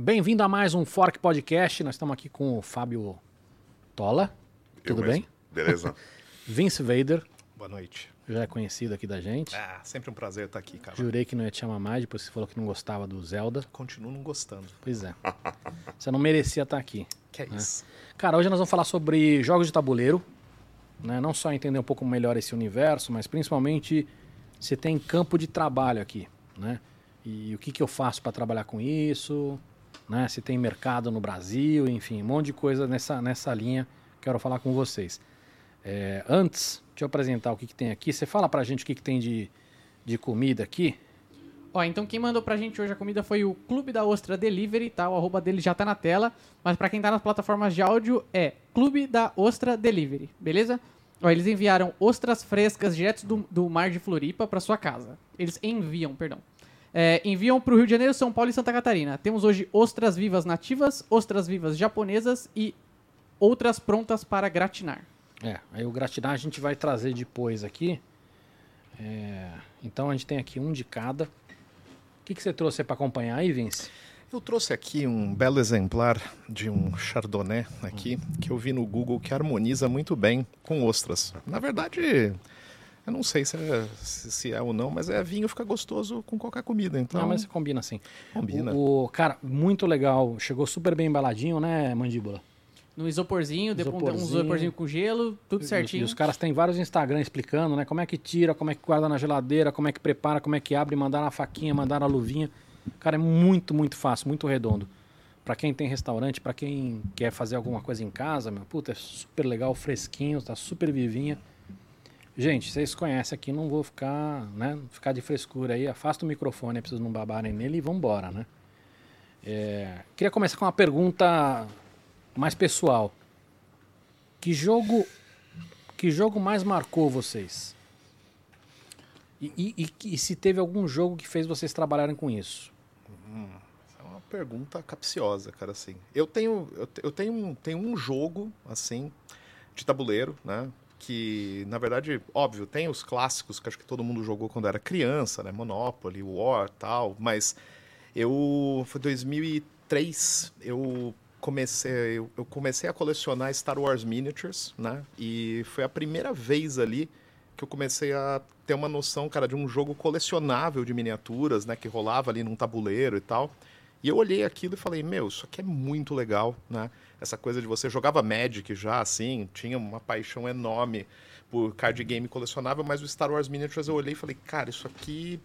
Bem-vindo a mais um Fork Podcast. Nós estamos aqui com o Fábio Tola. Eu Tudo mesmo. bem? Beleza. Vince Vader, Boa noite. já é conhecido aqui da gente. Ah, sempre um prazer estar aqui, cara. Jurei que não ia te chamar mais, depois você falou que não gostava do Zelda. Continuo não gostando. Pois é. Você não merecia estar aqui. Que é isso? Cara, hoje nós vamos falar sobre jogos de tabuleiro. Né? Não só entender um pouco melhor esse universo, mas principalmente se tem campo de trabalho aqui. Né? E o que, que eu faço para trabalhar com isso, né? se tem mercado no Brasil, enfim, um monte de coisa nessa, nessa linha. Quero falar com vocês. É, antes, deixa eu apresentar o que, que tem aqui. Você fala pra gente o que, que tem de, de comida aqui. Ó, então quem mandou pra gente hoje a comida foi o Clube da Ostra Delivery, tá? O arroba dele já tá na tela. Mas pra quem tá nas plataformas de áudio é Clube da Ostra Delivery, beleza? Ó, eles enviaram ostras frescas direto do, do mar de Floripa pra sua casa. Eles enviam, perdão. É, enviam pro Rio de Janeiro, São Paulo e Santa Catarina. Temos hoje ostras vivas nativas, ostras vivas japonesas e outras prontas para gratinar. É, aí o gratinar a gente vai trazer depois aqui. É, então a gente tem aqui um de cada. O que, que você trouxe para acompanhar aí, Vince? Eu trouxe aqui um belo exemplar de um Chardonnay aqui, que eu vi no Google que harmoniza muito bem com ostras. Na verdade, eu não sei se é, se é ou não, mas é vinho fica gostoso com qualquer comida, então Não, mas combina sim. combina. O, o- cara, muito legal. Chegou super bem embaladinho, né, mandíbula? No isoporzinho, depois um Isoporzinho. isoporzinho com gelo, tudo certinho. E os caras têm vários Instagram explicando, né? Como é que tira, como é que guarda na geladeira, como é que prepara, como é que abre, mandar na faquinha, mandar na luvinha. Cara, é muito, muito fácil, muito redondo. Pra quem tem restaurante, pra quem quer fazer alguma coisa em casa, meu, puta, é super legal, fresquinho, tá super vivinha. Gente, vocês conhecem aqui, não vou ficar, né, ficar de frescura aí, afasta o microfone, pra vocês não babarem nele e vambora, né? É, queria começar com uma pergunta mais pessoal. Que jogo que jogo mais marcou vocês? E, e- e- e se teve algum jogo que fez vocês trabalharem com isso? É uma pergunta capciosa, cara, assim. Eu tenho, eu, te- eu tenho, tenho um jogo, assim, de tabuleiro, né? Que, na verdade, óbvio, tem os clássicos que acho que todo mundo jogou quando era criança, né? Monopoly, War, tal, mas eu... Foi 2003, eu comecei, eu, eu comecei a colecionar Star Wars Miniatures, né? E foi a primeira vez ali que eu comecei a ter uma noção, cara, de um jogo colecionável de miniaturas, né? Que rolava ali num tabuleiro e tal. E eu olhei aquilo e falei, meu, isso aqui é muito legal, né? Essa coisa de você jogava Magic já, assim, tinha uma paixão enorme por card game colecionável, mas o Star Wars Miniatures eu olhei e falei, cara, isso aqui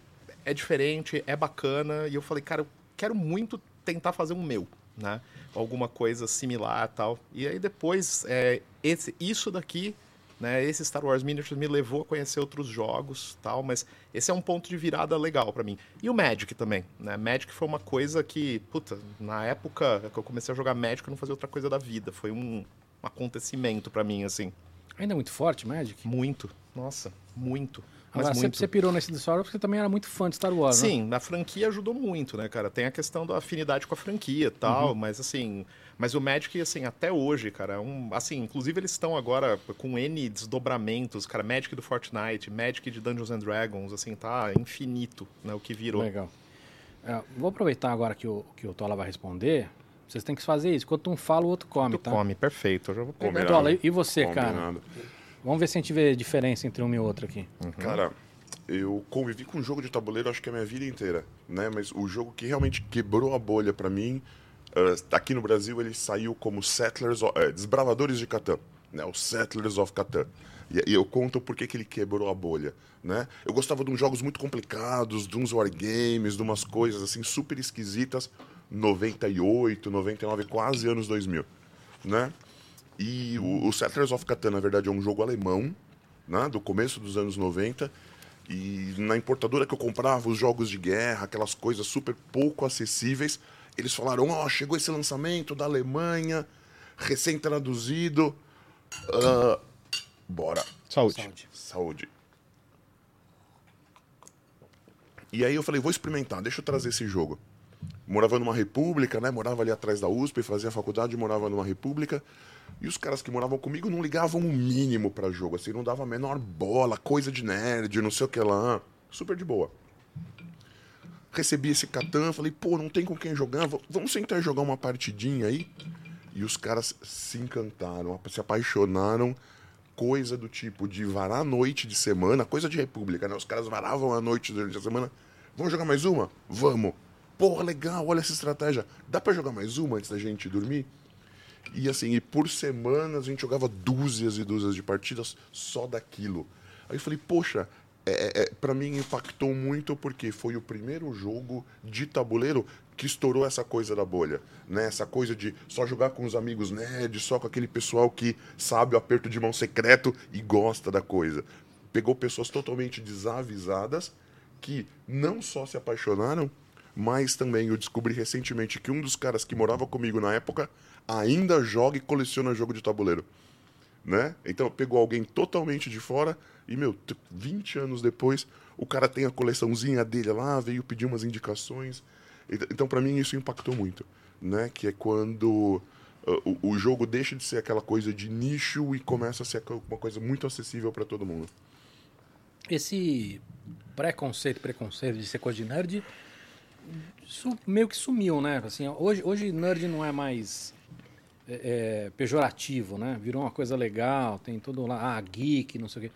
é diferente, é bacana, e eu falei, cara, eu quero muito tentar fazer um meu, né? Alguma coisa similar tal. E aí depois, é, esse, isso daqui né? Esse Star Wars Miniatures me levou a conhecer outros jogos, tal, mas esse é um ponto de virada legal pra mim. E o Magic também, né? Magic foi uma coisa que, puta, na época que eu comecei a jogar Magic, eu não fazia outra coisa da vida, foi um, um acontecimento pra mim assim, Ainda é muito forte, Magic? muito. Nossa, muito. Mas Agora, você, muito. você pirou nesse de Star Wars porque você também era muito fã de Star Wars, né? Sim, na franquia ajudou muito, né, cara? Tem a questão da afinidade com a franquia e tal, Uhum. mas assim. Mas o Magic, assim, até hoje, cara, é um. Assim, inclusive eles estão agora com N desdobramentos, cara, Magic do Fortnite, Magic de Dungeons and Dragons, assim, tá infinito, né? O que virou. Legal. É, vou aproveitar agora que o, que o Tola vai responder. Vocês têm que fazer isso. Enquanto um fala, o outro come, Tu tá? come, perfeito. Eu já vou. Combinado. Tola, e- e você, cara? Vamos ver se a gente vê diferença entre um e outro aqui. Cara, eu convivi com jogo de tabuleiro acho que a minha vida inteira, né? Mas o jogo que realmente quebrou a bolha pra mim, eh, aqui no Brasil ele saiu como Settlers, of, eh, Desbravadores de Catan, né? O Settlers of Catan. E, e eu conto por que ele quebrou a bolha, né? Eu gostava de uns jogos muito complicados, de uns wargames, de umas coisas assim super esquisitas, 98, 99, quase anos 2000, né? E o, o Settlers of Catan, na verdade, é um jogo alemão, né, do começo dos anos 90. E na importadora que eu comprava os jogos de guerra, aquelas coisas super pouco acessíveis, eles falaram: Ó, chegou esse lançamento da Alemanha, recém-traduzido. Ah, bora. Saúde. Saúde. Saúde. E aí eu falei, vou experimentar, deixa eu trazer esse jogo. Morava numa república, né? Morava ali atrás da USP, fazia faculdade, morava numa república. E os caras que moravam comigo não ligavam o mínimo pra jogo, assim, não dava a menor bola, coisa de nerd, não sei o que lá. Super de boa. recebi esse Catan, falei, pô, não tem com quem jogar, vamos tentar jogar uma partidinha aí? E os caras se encantaram, se apaixonaram, coisa do tipo de varar a noite de semana, coisa de república, né? Os caras varavam a noite durante a semana. Vamos jogar mais uma? Vamos. Porra, legal, olha essa estratégia. Dá pra jogar mais uma antes da gente dormir? E assim, e por semanas a gente jogava dúzias e dúzias de partidas só daquilo. Aí eu falei, poxa, é, é, para mim impactou muito porque foi o primeiro jogo de tabuleiro que estourou essa coisa da bolha, né? Essa coisa de só jogar com os amigos nerds, só com aquele pessoal que sabe o aperto de mão secreto e gosta da coisa. Pegou pessoas totalmente desavisadas que não só se apaixonaram, mas também eu descobri recentemente que um dos caras que morava comigo na época ainda joga e coleciona jogo de tabuleiro. Né? Então pegou alguém totalmente de fora e, meu, t- 20 anos depois, o cara tem a coleçãozinha dele lá, veio pedir umas indicações. Ent- Então, para mim, isso impactou muito, né? Que é quando uh, o, o jogo deixa de ser aquela coisa de nicho e começa a ser uma coisa muito acessível para todo mundo. Esse preconceito, preconceito de ser coisa de nerd, meio que sumiu, né? Assim, hoje, hoje nerd não é mais é, é, pejorativo, né? Virou uma coisa legal, tem tudo lá, ah, geek, não sei o quê.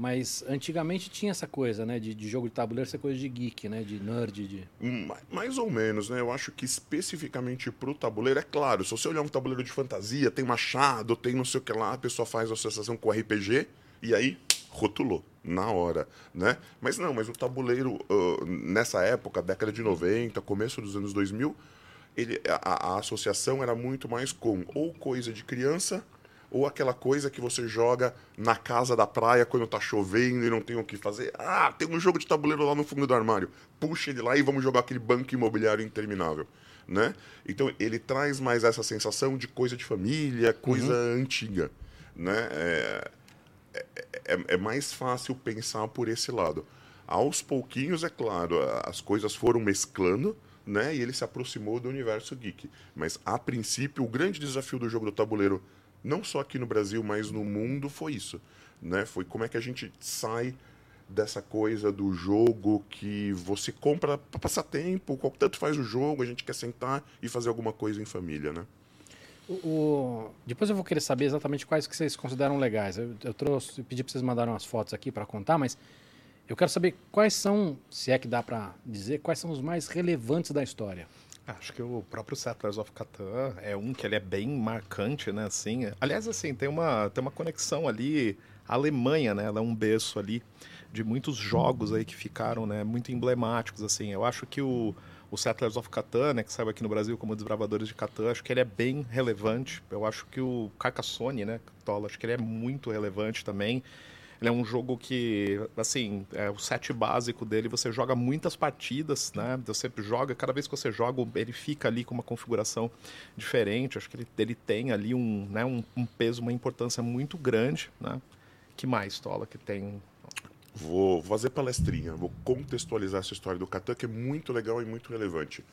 Mas antigamente tinha essa coisa, né? De, de jogo de tabuleiro ser coisa de geek, né? De nerd, de... Ma- Mais ou menos, né? Eu acho que especificamente pro tabuleiro, é claro, se você olhar um tabuleiro de fantasia, tem machado, tem não sei o que lá, a pessoa faz associação com RPG, e aí rotulou, na hora, né? Mas não, mas o tabuleiro, ah, nessa época, década de 90, começo dos anos 2000, ele, a, a associação era muito mais com ou coisa de criança, ou aquela coisa que você joga na casa da praia quando tá chovendo e não tem o que fazer. Ah, tem um jogo de tabuleiro lá no fundo do armário. Puxa ele lá e vamos jogar aquele banco imobiliário interminável. Né? Então ele traz mais essa sensação de coisa de família, coisa antiga. Né? É, é, é mais fácil pensar por esse lado. Aos pouquinhos, é claro, as coisas foram mesclando, né? E ele se aproximou do universo geek. Mas, a princípio, o grande desafio do jogo do tabuleiro, não só aqui no Brasil, mas no mundo, foi isso. Né? Foi como é que a gente sai dessa coisa do jogo que você compra para passar tempo, tanto faz o jogo, a gente quer sentar e fazer alguma coisa em família, né? O, Depois eu vou querer saber exatamente quais que vocês consideram legais. Eu, eu trouxe, pedi para vocês mandarem umas fotos aqui para contar, mas eu quero saber quais são, se é que dá para dizer, quais são os mais relevantes da história. Acho que o próprio Settlers of Catan é um que ele é bem marcante, né, assim. Aliás, assim, tem uma, tem uma conexão ali, a Alemanha, né, ela é um berço ali de muitos jogos aí que ficaram, né, muito emblemáticos, assim. Eu acho que o, o Settlers of Catan, né, que saiu aqui no Brasil como Desbravadores de Catan, acho que ele é bem relevante. Eu acho que o Carcassonne, né, Tola, acho que ele é muito relevante também. Ele é um jogo que, assim, é, o set básico dele, você joga muitas partidas, né? Você joga, cada vez que você joga, ele fica ali com uma configuração diferente. Acho que ele, ele tem ali um, né, um, um peso, uma importância muito grande, né? Que mais, Tola, que tem... Vou fazer palestrinha, vou contextualizar essa história do Catan, que é muito legal e muito relevante.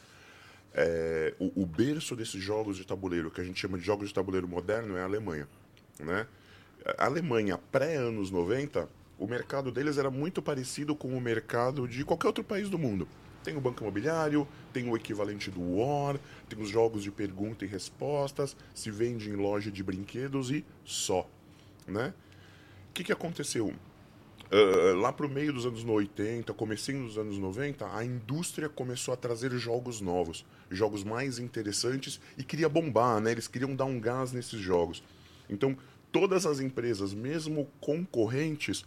É, o, o berço desses jogos de tabuleiro, que a gente chama de jogos de tabuleiro moderno, é a Alemanha. Né? A Alemanha, pré-anos 90, o mercado deles era muito parecido com o mercado de qualquer outro país do mundo. Tem o banco imobiliário, tem o equivalente do War, tem os jogos de pergunta e respostas, se vende em loja de brinquedos e só. Né? O que, que aconteceu? Uh, lá para o meio dos anos 80, comecinho dos anos 90, a indústria começou a trazer jogos novos, jogos mais interessantes e queria bombar, né? Eles queriam dar um gás nesses jogos. Então, todas as empresas, mesmo concorrentes,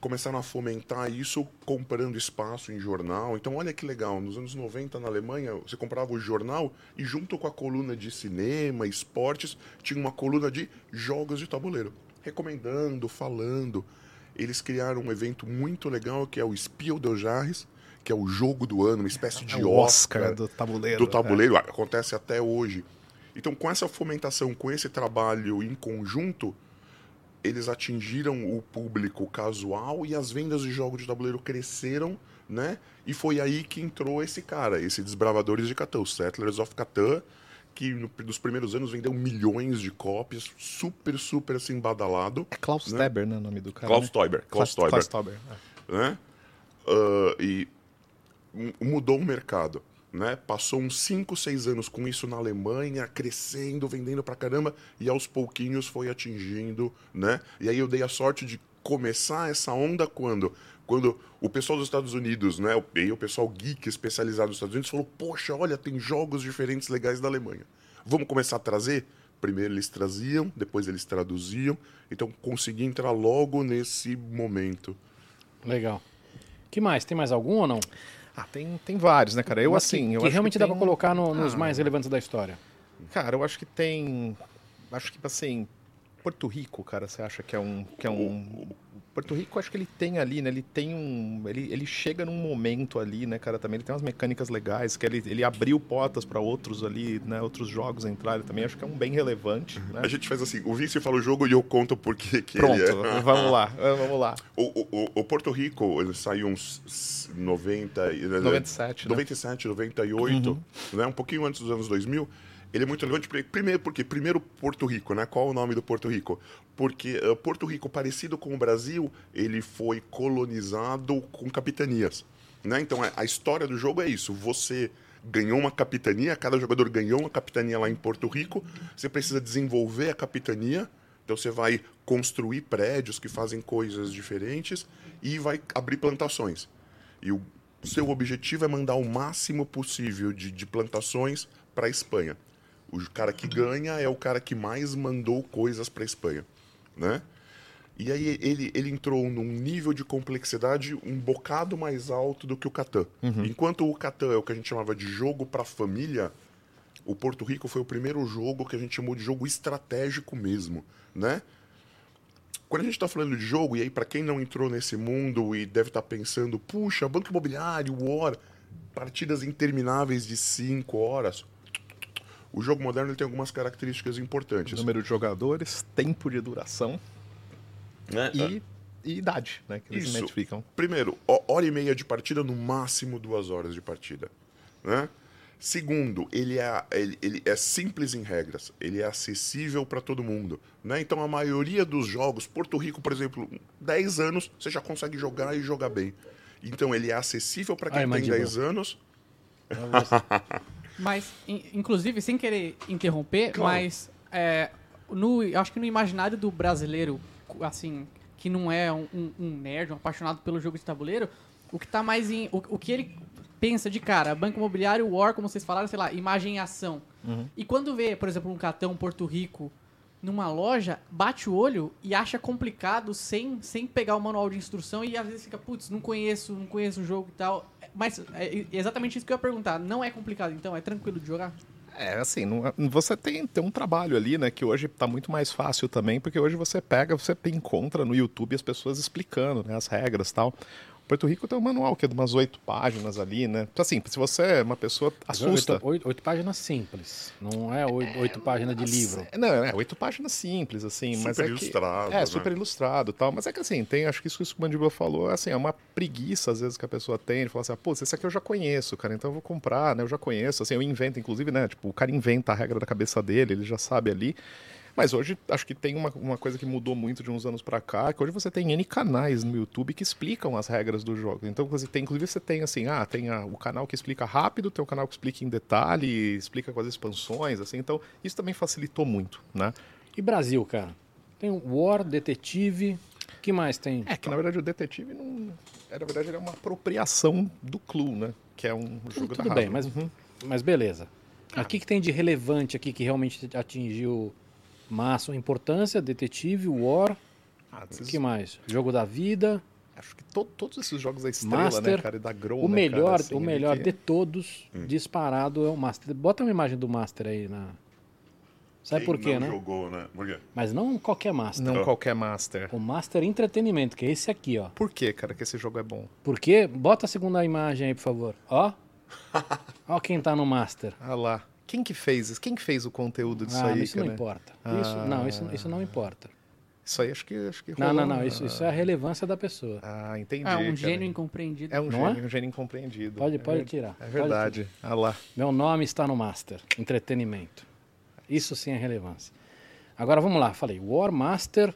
começaram a fomentar isso comprando espaço em jornal. Então, olha que legal, nos anos 90 na Alemanha, você comprava o jornal e junto com a coluna de cinema, esportes, tinha uma coluna de jogos de tabuleiro, recomendando, falando eles criaram um evento muito legal que é o Spiel des Jahres, que é o jogo do ano, uma espécie de É o Oscar, Oscar do tabuleiro. do tabuleiro, acontece até hoje. Então, com essa fomentação, com esse trabalho em conjunto, eles atingiram o público casual e as vendas de jogos de tabuleiro cresceram, né? E foi aí que entrou esse cara, esse Desbravadores de Catan, o Settlers of Catan, que no, nos primeiros anos vendeu milhões de cópias, super, super assim, badalado. É Klaus Né? Teber, né, o nome do cara, Klaus né? Teuber, Klaus Klaus, Teuber é. né? Ah, e mudou o mercado. Né? Passou uns 5, 6 anos com isso na Alemanha, crescendo, vendendo pra caramba, e aos pouquinhos foi atingindo, né? E aí eu dei a sorte de começar essa onda quando? Quando o pessoal dos Estados Unidos, né? E o pessoal geek especializado nos Estados Unidos falou, poxa, olha, tem jogos diferentes legais da Alemanha. Vamos começar a trazer? Primeiro eles traziam, depois eles traduziam. Então consegui entrar logo nesse momento. Legal. que mais? Tem mais algum ou não? Ah, tem, tem vários, né, cara? Eu, Mas assim. que, eu que acho realmente que dá tem- pra colocar no- nos Ah. mais relevantes da história. Cara, eu acho que tem. Acho que, assim. Porto Rico, cara, você acha que é um. Que é um... Porto Rico, acho que ele tem ali, né? Ele tem um. Ele, ele chega num momento ali, né, cara, também. Ele tem umas mecânicas legais, que ele, ele abriu portas pra outros ali, né? Outros jogos entrarem também. Acho que é um bem relevante, né? A gente faz assim, o Vinci fala o jogo e eu conto por que que Pronto, ele é. vamos lá, vamos lá. O, o- o- Porto Rico, ele saiu uns s- 90... e- 97, né? 97, 98, né? um pouquinho antes dos anos 2000. Ele é muito relevante, pri- primeiro porque, primeiro, Porto Rico, né? Qual o nome do Porto Rico? Porque eh, Porto Rico, parecido com o Brasil, ele foi colonizado com capitanias, né? Então, a- a história do jogo é isso. Você ganhou uma capitania, cada jogador ganhou uma capitania lá em Porto Rico, você precisa desenvolver a capitania, então você vai construir prédios que fazem coisas diferentes e vai abrir plantações. E o seu objetivo é mandar o máximo possível de, de plantações para a Espanha. O cara que ganha é o cara que mais mandou coisas para a Espanha, né? E aí ele, ele entrou num nível de complexidade um bocado mais alto do que o Catan. Enquanto o Catan é o que a gente chamava de jogo para família, o Porto Rico foi o primeiro jogo que a gente chamou de jogo estratégico mesmo, né? Quando a gente está falando de jogo, e aí para quem não entrou nesse mundo e deve estar pensando, puxa, banco imobiliário, War, partidas intermináveis de 5 horas. O jogo moderno ele tem algumas características importantes. Número de jogadores, tempo de duração né? e, e idade, né? Que eles Isso. identificam. Primeiro, ho- hora e meia de partida, no máximo duas horas de partida. Né? Segundo, ele é, ele, ele é simples em regras, ele é acessível para todo mundo. Né? Então, a maioria dos jogos, Porto Rico, por exemplo, 10 anos, você já consegue jogar e jogar bem. Então, ele é acessível para quem Aí, tem mandíbula. 10 anos. Mas, in- inclusive, sem querer interromper, Claro. mas é, no, acho que no imaginário do brasileiro, assim, que não é um, um- um nerd, um apaixonado pelo jogo de tabuleiro, o que tá mais em. O, o que ele pensa de cara, banco imobiliário, War, como vocês falaram, sei lá, imagem e ação. E quando vê, por exemplo, um Catão Porto Rico numa loja, bate o olho e acha complicado sem, sem pegar o manual de instrução e às vezes fica, putz, não conheço, não conheço o jogo e tal. Mas é exatamente isso que eu ia perguntar. Não é complicado, então? É tranquilo de jogar? É, assim, não- você tem, tem um trabalho ali, né, que hoje tá muito mais fácil também, porque hoje você pega, você encontra no YouTube as pessoas explicando, né, as regras e tal. Porto Rico tem um manual que é de umas oito páginas ali, né? Então, assim, se você é uma pessoa assusta. Oito, oito- oito páginas simples. Não é oito, oito páginas de livro. Não, é oito páginas simples, assim, mas Super é que... ilustrado, É, né? super ilustrado e tal. Mas é que assim, tem, acho que isso que o Mandíbula falou, assim, é uma preguiça, às vezes, que a pessoa tem, de falar assim, ah, pô, esse aqui eu já conheço, cara, então eu vou comprar, né? Eu já conheço, assim, eu invento, inclusive, né? Tipo, o cara inventa a regra da cabeça dele, ele já sabe ali. Mas hoje acho que tem uma, uma coisa que mudou muito de uns anos pra cá, que hoje você tem N canais no YouTube que explicam as regras do jogo. Então, você tem, inclusive você tem assim, ah, tem a- o canal que explica rápido, tem o canal que explica em detalhe, explica com as expansões, assim. Então, isso também facilitou muito, né? E Brasil, cara? Tem o War, Detetive. O que mais tem? É que na verdade o detetive não. É, na verdade, ele é uma apropriação do Clue, né? Que é um jogo da Tudo bem, mas, Uhum. mas beleza. O que, que tem de relevante aqui que realmente atingiu massa, importância? Detetive, War. Ah, O que mais? Jogo da vida. Acho que to- todos esses jogos da estrela, Master, né, cara? E da Grow, o né, melhor, cara, assim, o melhor que- de todos, disparado, é o Master. Bota uma imagem do Master aí na. Sabe Quem por quê, não né? jogou, né? Por quê? Mas não qualquer Master. Não qualquer Master. O Master Entretenimento, que é esse aqui, ó. Por que, cara, que esse jogo é bom? Por quê? Bota a segunda imagem aí, por favor. Ó. Ó quem tá no Master. Ah lá. Quem que fez isso? Quem que fez o conteúdo disso ah, aí, isso não importa. Isso, não, isso, isso não importa. Isso aí acho que, acho que Não, rolou não, não. um- Isso, isso é a relevância da pessoa. Ah, entendi. É um cara. gênio incompreendido. É um Não é? gênio, um gênio incompreendido. Pode, É pode ver- tirar. É verdade. Ah lá. Meu nome está no Master. Entretenimento. Isso sim é relevância. Agora vamos lá. Falei War Master,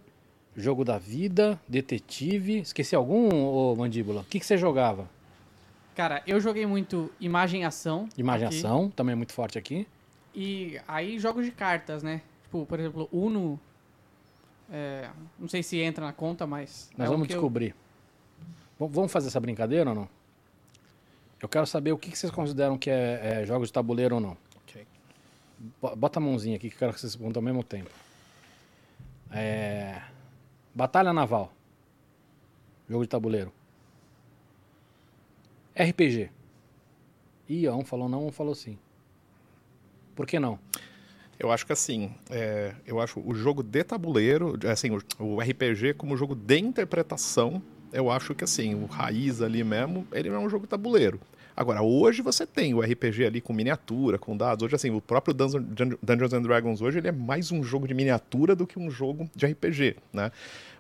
Jogo da Vida, Detetive. Esqueci algum, ô Mandíbula? O que, que você jogava? Cara, eu joguei muito imagem e ação. Imagem aqui, ação, também é muito forte aqui. E aí jogos de cartas, né? Tipo, por exemplo, Uno. é, não sei se entra na conta, mas. Nós é vamos eu- descobrir. V- Vamos fazer essa brincadeira ou não? Eu quero saber o que vocês consideram que é, é jogos de tabuleiro ou não. Ok. Bo- Bota a mãozinha aqui que eu quero que vocês respondam ao mesmo tempo. É... Batalha Naval. Jogo de tabuleiro. RPG. Ih, um falou não, um falou sim. Por que não? Eu acho que assim, é, eu acho o jogo de tabuleiro, assim, o, o RPG como jogo de interpretação, eu acho que assim, o raiz ali mesmo, ele não é um jogo tabuleiro. Agora, hoje você tem o RPG ali com miniatura, com dados. Hoje, assim, o próprio Dungeon- Dun- Dungeons and Dragons hoje, ele é mais um jogo de miniatura do que um jogo de RPG, né?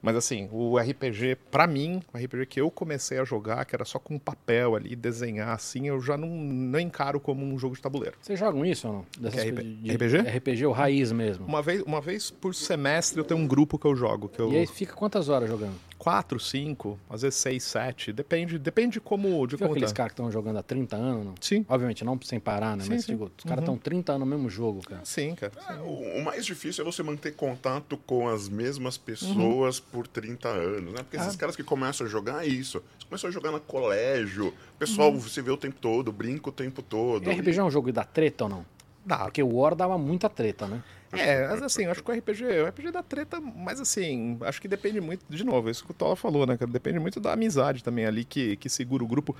Mas assim, o RPG, pra mim, o RPG que eu comecei a jogar, que era só com papel ali, desenhar assim, eu já não, não encaro como um jogo de tabuleiro. Vocês jogam isso ou não? Dessas é RP- de- RPG? RPG, o raiz mesmo. Uma vez, uma vez por semestre eu tenho um grupo que eu jogo, que eu E aí fica quantas horas jogando? Quatro, cinco, às vezes seis, sete, depende, depende de como, de Viu como aqueles caras que estão jogando há 30 anos? Não? Sim. Obviamente, não sem parar, né? Sim, Mas sim. digo, os caras estão 30 anos no mesmo jogo, cara. Sim, cara. É, o, o mais difícil é você manter contato com as mesmas pessoas por 30 anos, né? Porque esses caras que começam a jogar é isso. Você começou a jogar no colégio, o pessoal você vê o tempo todo, brinca o tempo todo. E RPG é um jogo da treta ou não? Dá. Porque o War dava muita treta, né? É, mas assim, eu acho que o RPG, o RPG dá treta, mas assim, acho que depende muito, de novo, é isso que o Tola falou, né, cara? Depende muito da amizade também ali que, que segura o grupo.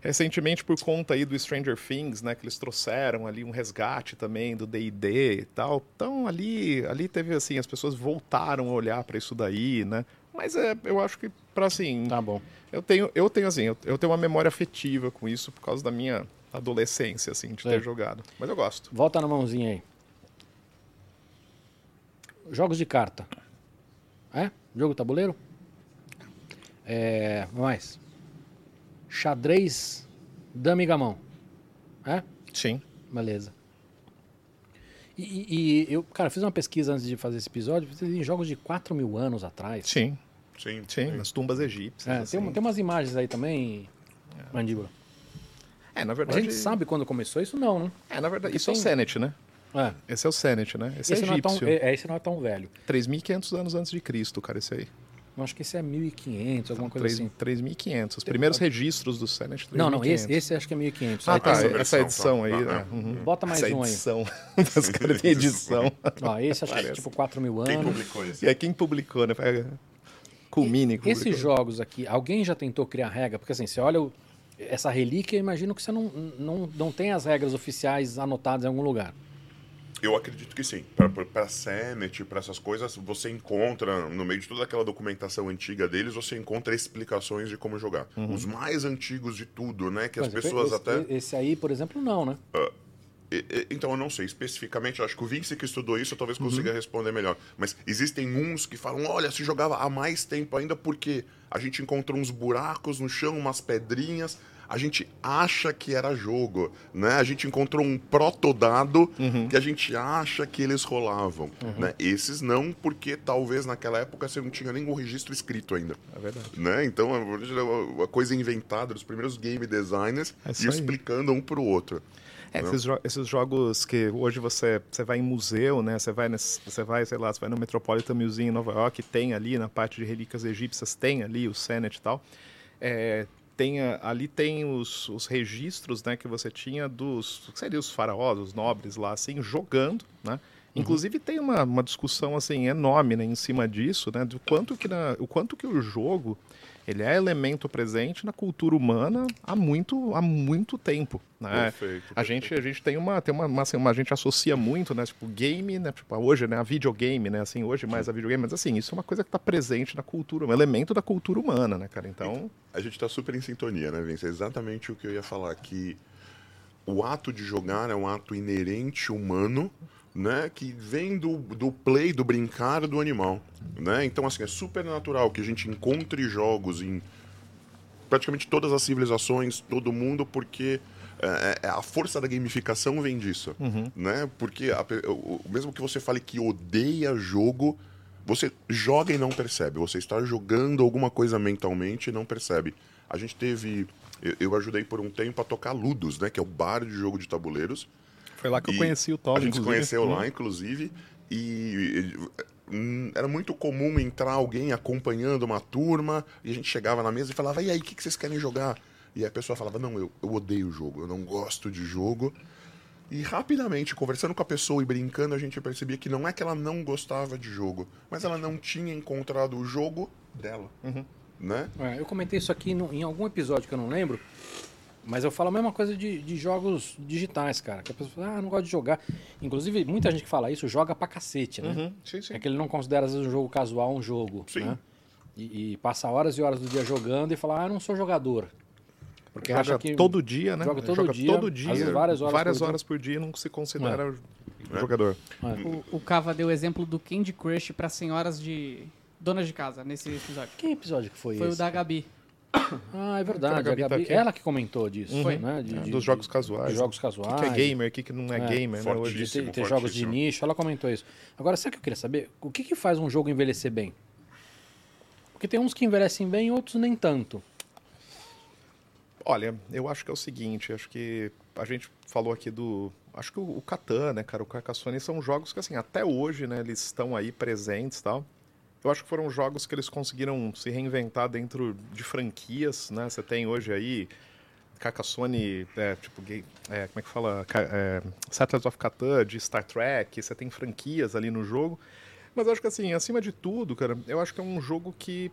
Recentemente, por conta aí do Stranger Things, né, que eles trouxeram ali um resgate também do D&D e tal. Então, ali, ali teve, assim, as pessoas voltaram a olhar pra isso daí, né? Mas é, eu acho que, pra assim, Tá bom. eu tenho, eu tenho assim, eu, eu tenho uma memória afetiva com isso por causa da minha adolescência, assim, de ter jogado. Mas eu gosto. Volta na mãozinha aí. Jogos de carta. É? Jogo tabuleiro? É. Mais. Xadrez, dama e gamão. É? Sim. Beleza. E, e- e eu, cara, fiz uma pesquisa antes de fazer esse episódio. Em jogos de 4 mil anos atrás. Sim, Sim, sim, nas tumbas egípcias. É, assim. tem, tem umas imagens aí também, mandíbula. É, na A verdade. gente sabe quando começou isso, não, né? É, na verdade, Porque isso é o tem- Senet, né? É. Esse é o Senet, né? Esse, Esse, é não é, tão, egípcio. é, esse não é tão velho. 3.500 anos antes de Cristo, cara, esse aí. Eu acho que esse é 1500, alguma coisa assim. 3.500. Os primeiros registros do Senet, 3.500. Não, não, esse, esse acho que é 1500. Ah, Aí tá, tem- essa essa edição aí, tá. né? Uhum. Bota mais essa um aí. edição. Os caras têm edição. Ó, esse acho que é Parece. tipo 4 mil Quem anos. publicou esse? E é quem publicou, né? Culmine publicou. Esses jogos aqui, alguém já tentou criar regra? Porque assim, você olha o- essa relíquia, eu imagino que você não, não, não tem as regras oficiais anotadas em algum lugar. Eu acredito que sim. Para Senet, para essas coisas, você encontra, no meio de toda aquela documentação antiga deles, você encontra explicações de como jogar. Os mais antigos de tudo, né? Que as Por exemplo, pessoas esse, até. Esse aí, por exemplo, não, né? E- Então, eu não sei especificamente, acho que o Vince que estudou isso talvez consiga responder melhor. Mas existem uns que falam: olha, se jogava há mais tempo ainda porque a gente encontrou uns buracos no chão, umas pedrinhas. A gente acha que era jogo, né? A gente encontrou um protodado que a gente acha que eles rolavam, né? Esses não, porque talvez naquela época você não tinha nenhum registro escrito ainda, É verdade. né? Então, uma coisa inventada dos primeiros game designers É e explicando um pro outro. É, Não. esses, jo- esses jogos que hoje você, você vai em museu, né? Você vai, nesse, você vai, sei lá, você vai no Metropolitan Museum em Nova York, tem ali na parte de relíquias egípcias, tem ali o Senet e tal. É, tem, a- ali tem os, os registros, né, que você tinha dos, que seria os faraós, os nobres lá, assim, jogando, né? Inclusive tem uma, uma discussão assim enorme né, em cima disso, né, do quanto que na, o quanto que o jogo ele é elemento presente na cultura humana há muito há muito tempo, né? Perfeito, A gente a gente tem uma tem uma, uma, assim, uma- a gente associa muito, né, tipo game, né, tipo hoje, né, a videogame, né, assim, hoje mais a videogame, mas assim, isso é uma coisa que está presente na cultura, um elemento da cultura humana, né, cara? Então, A gente tá super em sintonia, né, Vince? É exatamente o que eu ia falar, que o ato de jogar é um ato inerente humano, né, que vem do, do play, do brincar do animal, né? Então, assim, é super natural que a gente encontre jogos em praticamente todas as civilizações, todo mundo, porque é, é, a força da gamificação vem disso, né? Porque a o- mesmo que você fale que odeia jogo, você joga e não percebe. Você está jogando alguma coisa mentalmente e não percebe. A gente teve. Eu, eu ajudei por um tempo a tocar Ludos, né? Que é o bar de jogo de tabuleiros. Foi lá que eu conheci o Tom, A gente se inclusive. conheceu lá, inclusive, e hum, era muito comum entrar alguém acompanhando uma turma, e a gente chegava na mesa e falava, e aí, o que, que vocês querem jogar? E a pessoa falava, não, eu, eu odeio o jogo, eu não gosto de jogo. E rapidamente, conversando com a pessoa e brincando, a gente percebia que não é que ela não gostava de jogo, mas ela não tinha encontrado o jogo dela, né? É, eu comentei isso aqui no- em algum episódio que eu não lembro, mas eu falo a mesma coisa de, de jogos digitais, cara. Que a pessoa fala, ah, não gosto de jogar. Inclusive, muita gente que fala isso joga pra cacete, né? Uhum, Sim, sim. É que ele não considera, às vezes, um jogo casual um jogo. Sim. Né? E, e passa horas e horas do dia jogando e fala, ah, eu não sou jogador. Porque joga acha que. todo dia, né? joga todo dia, todo às dia, vezes várias horas por dia. horas por dia não se considera É. jogador. O, o Cava deu o exemplo do Candy Crush pra senhoras de donas de casa nesse episódio. Que episódio que foi, Foi esse? o da Gabi. Ah, é verdade. A Gabi a tá Gabi, aqui. ela que comentou disso. Foi. Né? De- É, de- dos jogos casuais. jogos O casuais. que, que é gamer, o que, que não é, É, gamer, né? Hoje. ter, ter jogos de nicho, ela comentou isso. Agora, sabe o que eu queria saber? O que, que faz um jogo envelhecer bem? Porque tem uns que envelhecem bem e outros nem tanto. Olha, eu acho que é o seguinte, acho que a gente falou aqui do... Acho que o, o Catan, né, cara, o Carcassonne são jogos que, assim, até hoje, né, eles estão aí presentes e tal. Eu acho que foram jogos que eles conseguiram se reinventar dentro de franquias, né? Você tem hoje aí Carcassonne, é, tipo, é, como é que fala? É, Settlers of Catan, de Star Trek, você tem franquias ali no jogo. Mas eu acho que, assim, acima de tudo, cara, eu acho que é um jogo que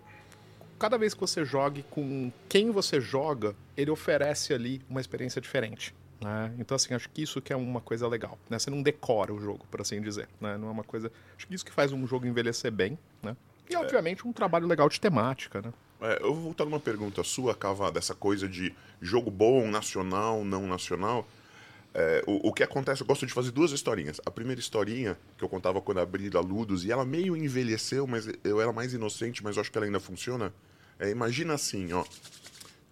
cada vez que você jogue com quem você joga, ele oferece ali uma experiência diferente. Né? Então, assim, acho que isso que é uma coisa legal. Né? Você não decora o jogo, por assim dizer. Né? Não é uma coisa. Acho que isso que faz um jogo envelhecer bem. Né? E, obviamente, um trabalho legal de temática. Né? É, eu vou voltar numa pergunta sua, Cava, dessa coisa de jogo bom, nacional, não nacional. É, o, o que acontece, eu gosto de fazer duas historinhas. A primeira historinha, que eu contava quando abri a Ludus, e ela meio envelheceu, mas eu era mais inocente, mas eu acho que ela ainda funciona. É, imagina assim, ó.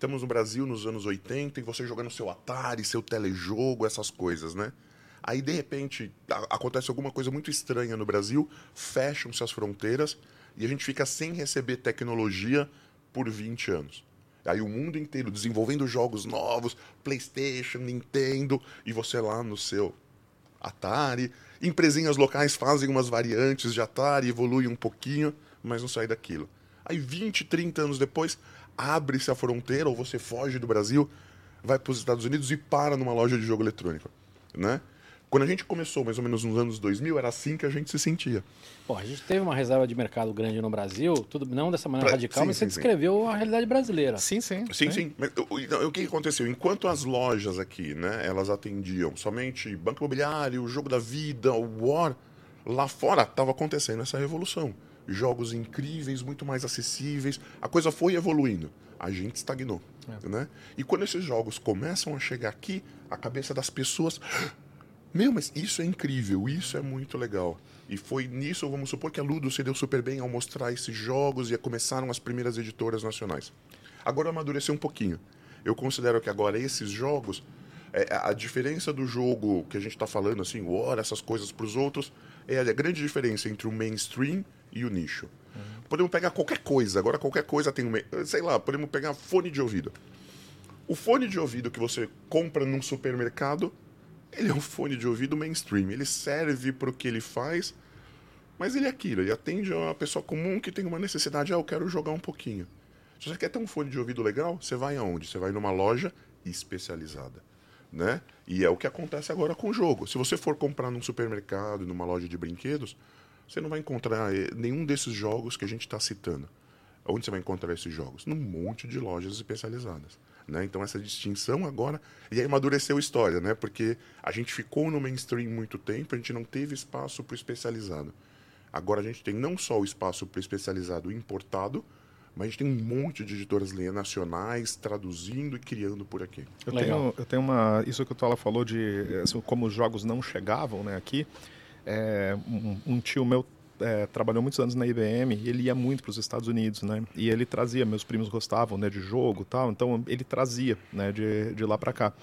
Estamos no Brasil nos anos 80 e você jogando seu Atari, seu telejogo, essas coisas, né? Aí, de repente, acontece alguma coisa muito estranha no Brasil, fecham-se as fronteiras e a gente fica sem receber tecnologia por 20 anos. Aí o mundo inteiro desenvolvendo jogos novos, PlayStation, Nintendo, e você lá no seu Atari. Empresinhas locais fazem umas variantes de Atari, evoluem um pouquinho, mas não sai daquilo. Aí 20, 30 anos depois, abre-se a fronteira, ou você foge do Brasil, vai para os Estados Unidos e para numa loja de jogo eletrônico, né? Quando a gente começou, mais ou menos nos anos 2000, era assim que a gente se sentia. Pô, a gente teve uma reserva de mercado grande no Brasil, tudo não dessa maneira Pra- radical, sim, mas sim, você sim. descreveu a realidade brasileira. Sim, sim. Sim, sim. Mas o, então, o que que aconteceu? Enquanto as lojas aqui, né, elas atendiam somente banco imobiliário, o jogo da vida, o War, lá fora estava acontecendo essa revolução. Jogos incríveis, muito mais acessíveis. A coisa foi evoluindo. A gente estagnou, né? E quando esses jogos começam a chegar aqui, a cabeça das pessoas meu, mas isso é incrível, isso é muito legal. E foi nisso, vamos supor, que a Ludo se deu super bem ao mostrar esses jogos e começaram as primeiras editoras nacionais. Agora amadureceu um pouquinho. Eu considero que agora esses jogos, é, a diferença do jogo que a gente está falando, assim, War, essas coisas para os outros, é a grande diferença entre o mainstream e o nicho. Podemos pegar qualquer coisa, agora qualquer coisa tem um. Sei lá, podemos pegar fone de ouvido. O fone de ouvido que você compra num supermercado, ele é um fone de ouvido mainstream. Ele serve para o que ele faz, mas ele é aquilo. Ele atende a uma pessoa comum que tem uma necessidade. Ah, eu quero jogar um pouquinho. Se você quer ter um fone de ouvido legal, você vai aonde? Você vai numa loja especializada. Né? E é o que acontece agora com o jogo. Se você for comprar num supermercado, numa loja de brinquedos, você não vai encontrar eh, nenhum desses jogos que a gente está citando. Onde você vai encontrar esses jogos? Num monte de lojas especializadas. Né? Então essa distinção agora. E aí amadureceu a história, né? Porque a gente ficou no mainstream muito tempo, a gente não teve espaço para o especializado. Agora a gente tem não só o espaço para o especializado importado, mas a gente tem um monte de editoras nacionais traduzindo e criando por aqui. Eu Legal. tenho, eu tenho uma. Isso que o Tola falou de assim, como os jogos não chegavam né, aqui. É, um, um tio meu é, trabalhou muitos anos na IBM e ele ia muito para os Estados Unidos, né? E ele trazia, meus primos gostavam né, de jogo tal, então ele trazia né, de, de lá para cá.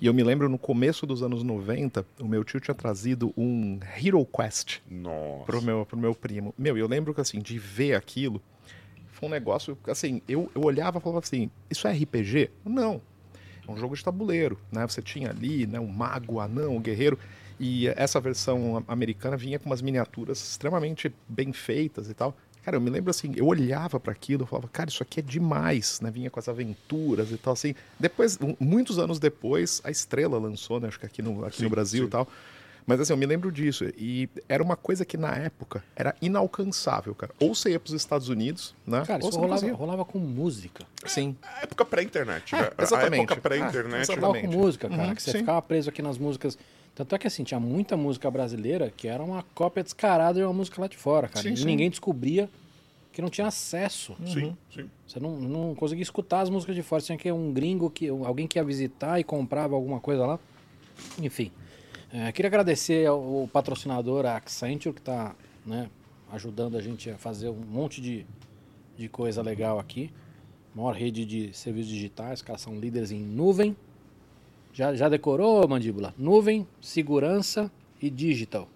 E eu me lembro no começo dos anos 90, o meu tio tinha trazido um Hero Quest Nossa. pro meu, pro meu primo. Meu, eu lembro que assim, de ver aquilo, foi um negócio, assim, eu, eu olhava e falava assim, isso é RPG? Não. É um jogo de tabuleiro, né? Você tinha ali, né, um mago, o anão, o guerreiro, e essa versão americana vinha com umas miniaturas extremamente bem feitas e tal. Cara, eu me lembro assim, eu olhava para aquilo, eu falava, cara, isso aqui é demais, né? Vinha com as aventuras e tal, assim. Depois, um- muitos anos depois, a Estrela lançou, né? Acho que aqui no, aqui Sim, no Brasil sim. e tal. Mas assim, eu me lembro disso. E era uma coisa que na época era inalcançável, cara. Ou você ia pros Estados Unidos, né? Cara, ou isso rolava, rolava com música. Sim. A época pré-internet, É, né? exatamente. A época Ah, pré-internet. exatamente. Rolava com música, cara. Uhum, que você sim. ficava preso aqui nas músicas. Tanto é que assim, tinha muita música brasileira que era uma cópia descarada de uma música lá de fora, cara. Sim, e sim. ninguém descobria que não tinha acesso. Sim, sim. Você não, não conseguia escutar as músicas de fora. Tinha que ir um gringo, que, alguém que ia visitar e comprava alguma coisa lá. Enfim. É, queria agradecer ao, ao patrocinador, a Accenture, que está né, ajudando a gente a fazer um monte de, de coisa legal aqui. Maior rede de serviços digitais, os caras são líderes em nuvem. Já, já decorou, mandíbula? Nuvem, segurança e digital.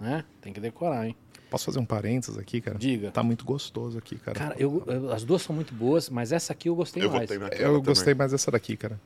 Né? Tem que decorar, hein? Posso fazer um parênteses aqui, cara? Diga. Tá muito gostoso aqui, cara. Cara, eu, eu- as duas são muito boas, mas essa aqui eu gostei Eu mais. eu também. gostei mais dessa daqui, cara.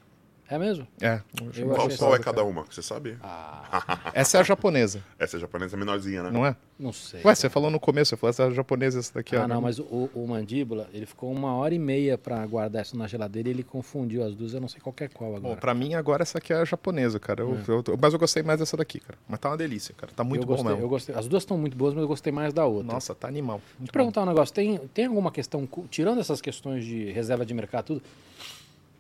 É mesmo? É. Eu Qual, qual é cada cara. uma? Você sabe? Essa é a japonesa, Essa é a japonesa menorzinha, né? não é? Não sei. Ué, você falou no começo, você falou essa é a japonesa, essa daqui, ó. ah, não, mas o, o mandíbula, ele ficou uma hora e meia pra guardar isso na geladeira e ele confundiu as duas, eu não sei qual que é qual Bom, agora. pra mim agora essa aqui é a japonesa, cara. Eu- eu- mas eu gostei mais dessa daqui, cara. Mas tá uma delícia, cara. Tá muito eu bom gostei, mesmo. eu gostei. As duas estão muito boas, mas eu gostei mais da outra. Nossa, tá animal. Deixa Muito eu perguntar um negócio, tem, tem alguma questão, tirando essas questões de reserva de mercado tudo,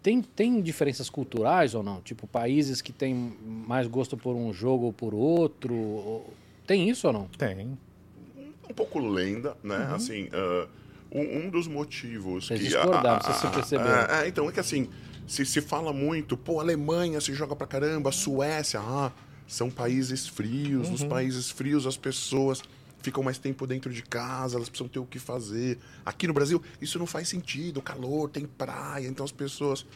tem, tem diferenças culturais ou não? Tipo, países que têm mais gosto por um jogo ou por outro? ou- Tem isso ou não? Tem. um pouco lenda, né? Uhum. Assim, ah, um, um dos motivos Vocês que... discordaram, vocês se perceberam. ah, ah, então, é que assim, se, se fala muito, pô, Alemanha se joga pra caramba, Suécia, ah, são países frios, Uhum. nos países frios as pessoas ficam mais tempo dentro de casa, elas precisam ter o que fazer. Aqui no Brasil, isso não faz sentido, calor, tem praia, então as pessoas...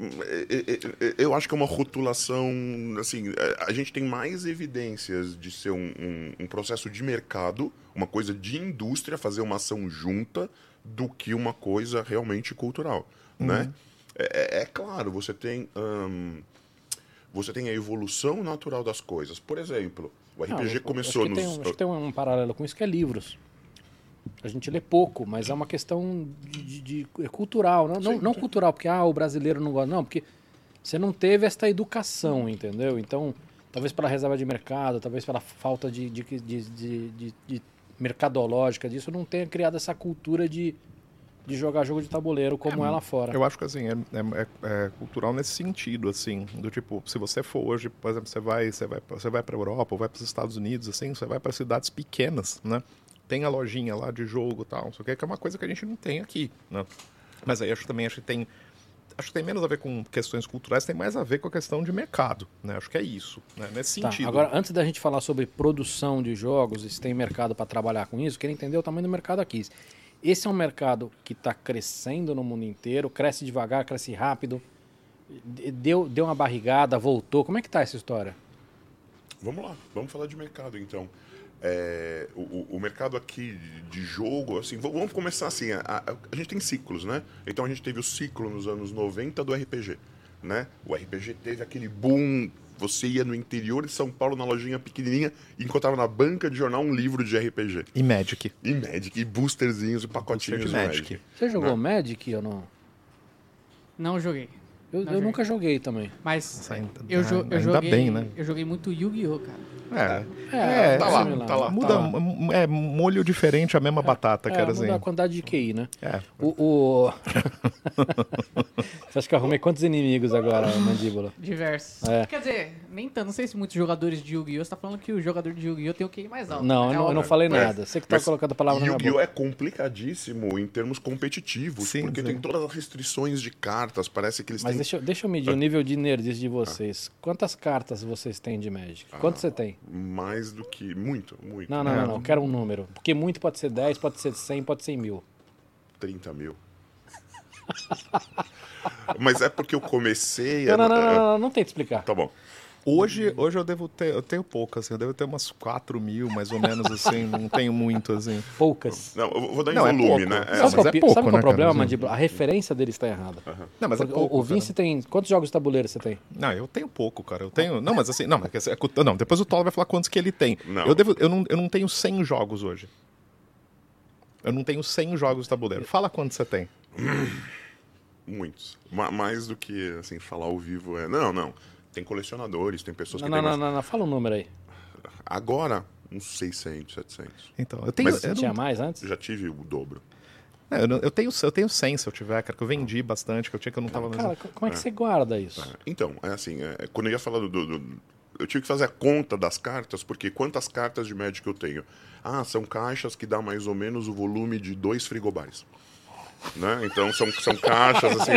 É, é, é, Eu acho que é uma rotulação, assim, a gente tem mais evidências de ser um, um- um processo de mercado, uma coisa de indústria, fazer uma ação junta, do que uma coisa realmente cultural, né? É, é- claro, você tem, ahn, você tem a evolução natural das coisas. Por exemplo, o Não, RPG eu- começou acho que, nos... tem, acho que tem um paralelo com isso que é livros. A gente lê pouco, mas é uma questão de, de- de- é cultural. Não, não, não cultural, porque ah, o brasileiro não gosta. Não, porque você não teve esta educação, entendeu? Então, talvez pela reserva de mercado, talvez pela falta de- de mercadológica disso, não tenha criado essa cultura de, de jogar jogo de tabuleiro como é, lá fora. Eu acho que assim, é, é- é- é cultural nesse sentido, assim, do tipo, se você for hoje, por exemplo, você vai, você vai, você vai para Europa, ou vai para os Estados Unidos, assim, você vai para cidades pequenas, né? Tem a lojinha lá de jogo, tal, não sei o que, que é uma coisa que a gente não tem aqui, né? Mas aí acho também acho que tem acho que tem menos a ver com questões culturais, tem mais a ver com a questão de mercado, né? Acho que é isso, né? Nesse Tá, sentido. agora, antes da gente falar sobre produção de jogos, e se tem mercado para trabalhar com isso, queria entender o tamanho do mercado aqui. Esse é um mercado que está crescendo no mundo inteiro, cresce devagar, cresce rápido, de- deu, deu uma barrigada, voltou. Como é que tá essa história? Vamos lá, vamos falar de mercado então. É, o, o- mercado aqui de, jogo, assim, vamos começar assim, a, a- a gente tem ciclos, né? Então a gente teve o ciclo nos anos 90 do RPG, né? O RPG teve aquele boom, você ia no interior de São Paulo, na lojinha pequenininha, e encontrava na banca de jornal um livro de RPG. E Magic. E Magic, e boosterzinhos, e pacotinhos Booster de de Magic. Magic. Você jogou Magic ou não? Não joguei. Eu, eu nunca joguei também. Mas Nossa, ainda- eu, jo- eu ainda joguei. bem, né? Eu joguei muito Yu-Gi-Oh, cara. É, É, tá lá, similar. tá lá. muda, Tá lá. é molho diferente, a mesma batata, É, quero muda dizer. a quantidade de QI, né? É. O, o... Você acha que eu arrumei quantos inimigos agora, mandíbula? Diversos. É. Quer dizer, nem tanto. Não sei se muitos jogadores de Yu-Gi-Oh! Você tá falando que o jogador de Yu-Gi-Oh! tem o QI mais alto. Não, né? eu não, eu não falei É, nada. Você que tá mas colocando a palavra na minha Yu-Gi-Oh! boca. é complicadíssimo em termos competitivos, Sim, porque sim. tem todas as restrições de cartas, parece que eles Mas têm... deixa, eu- deixa eu medir o nível de nerdice de vocês. Quantas cartas vocês têm de Magic? Quanto você tem? Mais do que... Muito, muito. Não, não, É. não, não. Eu quero um número. Porque muito pode ser 10, pode ser 100, pode ser mil. 30 mil. Mas é porque eu comecei... Não, a- não, não, não, não, não tenta explicar. Tá bom. Hoje, hoje eu devo ter, eu tenho poucas, assim, eu devo ter umas 4 mil, mais ou menos, assim, não tenho muito, assim. Poucas. Não, eu vou dar em Não, é volume, né? Não, É, sabe qual, é pouco, sabe qual é né, o problema, cara? Mandíbula? A referência dele está errada. Não, mas é pouco, o, o cara. Vince tem. Quantos jogos de tabuleiro você tem? Não, eu tenho pouco, cara. Eu tenho. Não, mas assim. Não, mas é, é- não depois o Tolo vai falar quantos que ele tem. Não. Eu, devo, eu, não, eu não tenho 100 jogos hoje. Eu não tenho 100 jogos de tabuleiro. Fala quantos você tem. Muitos. Ma- mais do que, assim, falar ao vivo é... Não, não. Tem colecionadores, tem pessoas Não, que não, têm não, mais... não, não, fala um número aí. Agora, uns 600, 700. Então, eu tenho. Mas eu, Tinha não, mais antes? Já tive o dobro. é, eu, eu tenho, eu tenho 100 se eu tiver, cara, que eu vendi bastante, que eu tinha que eu não tava Cara, co- como é que você guarda isso? Então, é assim, é, quando eu ia falar do, do- do- Eu tive que fazer a conta das cartas, porque quantas cartas de Magic eu tenho? Ah, são caixas que dá mais ou menos o volume de dois frigobares. Né? Então são, são caixas assim.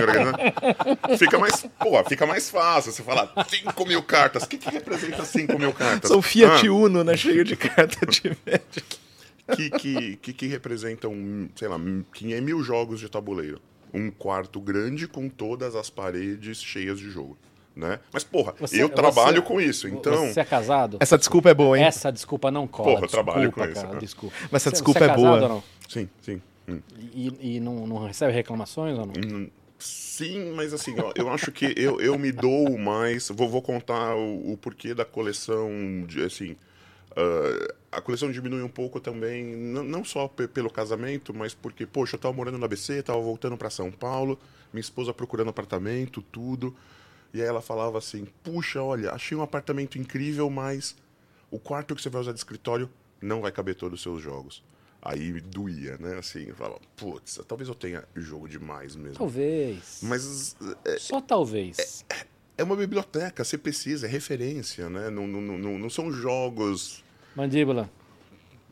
Fica mais. Pô, fica mais fácil. Você falar 5 mil cartas. O que, que representa 5 mil cartas? São Fiat Ah, Uno, né? Cheio de carta de Magic. que, que, que, que representam, sei lá, 500 mil jogos de tabuleiro. Um quarto grande com todas as paredes cheias de jogo. Né? Mas, porra, Você- eu trabalho você- com isso, então. Você é casado? Essa desculpa é boa, hein? Essa desculpa não cola. Porra, eu trabalho desculpa, com isso, cara, né? desculpa. Mas essa Você- desculpa você é casado boa. ou não? Sim, sim. E, e não, não recebe reclamações ou não? Hum, Sim, mas assim, ó, eu acho que eu, eu me dou mais. Vou, vou contar o, o porquê da coleção. De, assim, ah, a coleção diminui um pouco também, não, só pe- pelo casamento, mas porque, poxa, eu tava morando no ABC, tava voltando para São Paulo, minha esposa procurando apartamento, tudo. E aí ela falava assim: puxa, olha, achei um apartamento incrível, mas o quarto que você vai usar de escritório não vai caber todos os seus jogos. Aí doía, né? Assim, eu falava, putz, talvez eu tenha jogo demais mesmo. Talvez. Mas é, Só talvez. é uma biblioteca, você precisa, é referência, né? Não, não, não, não são jogos. Mandíbula.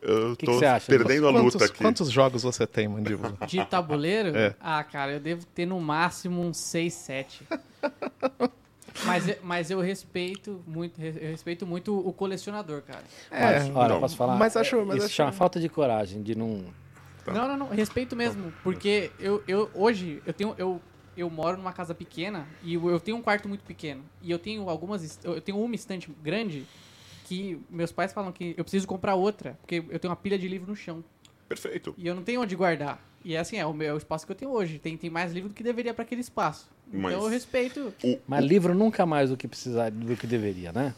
Eu que tô você acha? perdendo a Quantos, luta aqui. quantos jogos você tem, Mandíbula? De tabuleiro? É. Ah, cara, eu devo ter no máximo uns 6, 7. Mas, eu- mas eu respeito muito, eu respeito muito o colecionador, cara. É, Olha, não. posso falar? Mas acho- mas Isso acho- chama falta de coragem, de não. Não, não, não, respeito mesmo, porque eu, eu hoje eu tenho eu, eu moro numa casa pequena e eu tenho um quarto muito pequeno e eu tenho algumas eu tenho uma estante grande que meus pais falam que eu preciso comprar outra, porque eu tenho uma pilha de livro no chão Perfeito. e eu não tenho onde guardar. E é assim, é o, meu, é o espaço que eu tenho hoje. Tem, tem mais livro do que deveria para aquele espaço. Mas- Então eu respeito. O- Mas livro nunca mais do que precisar, do que deveria, né?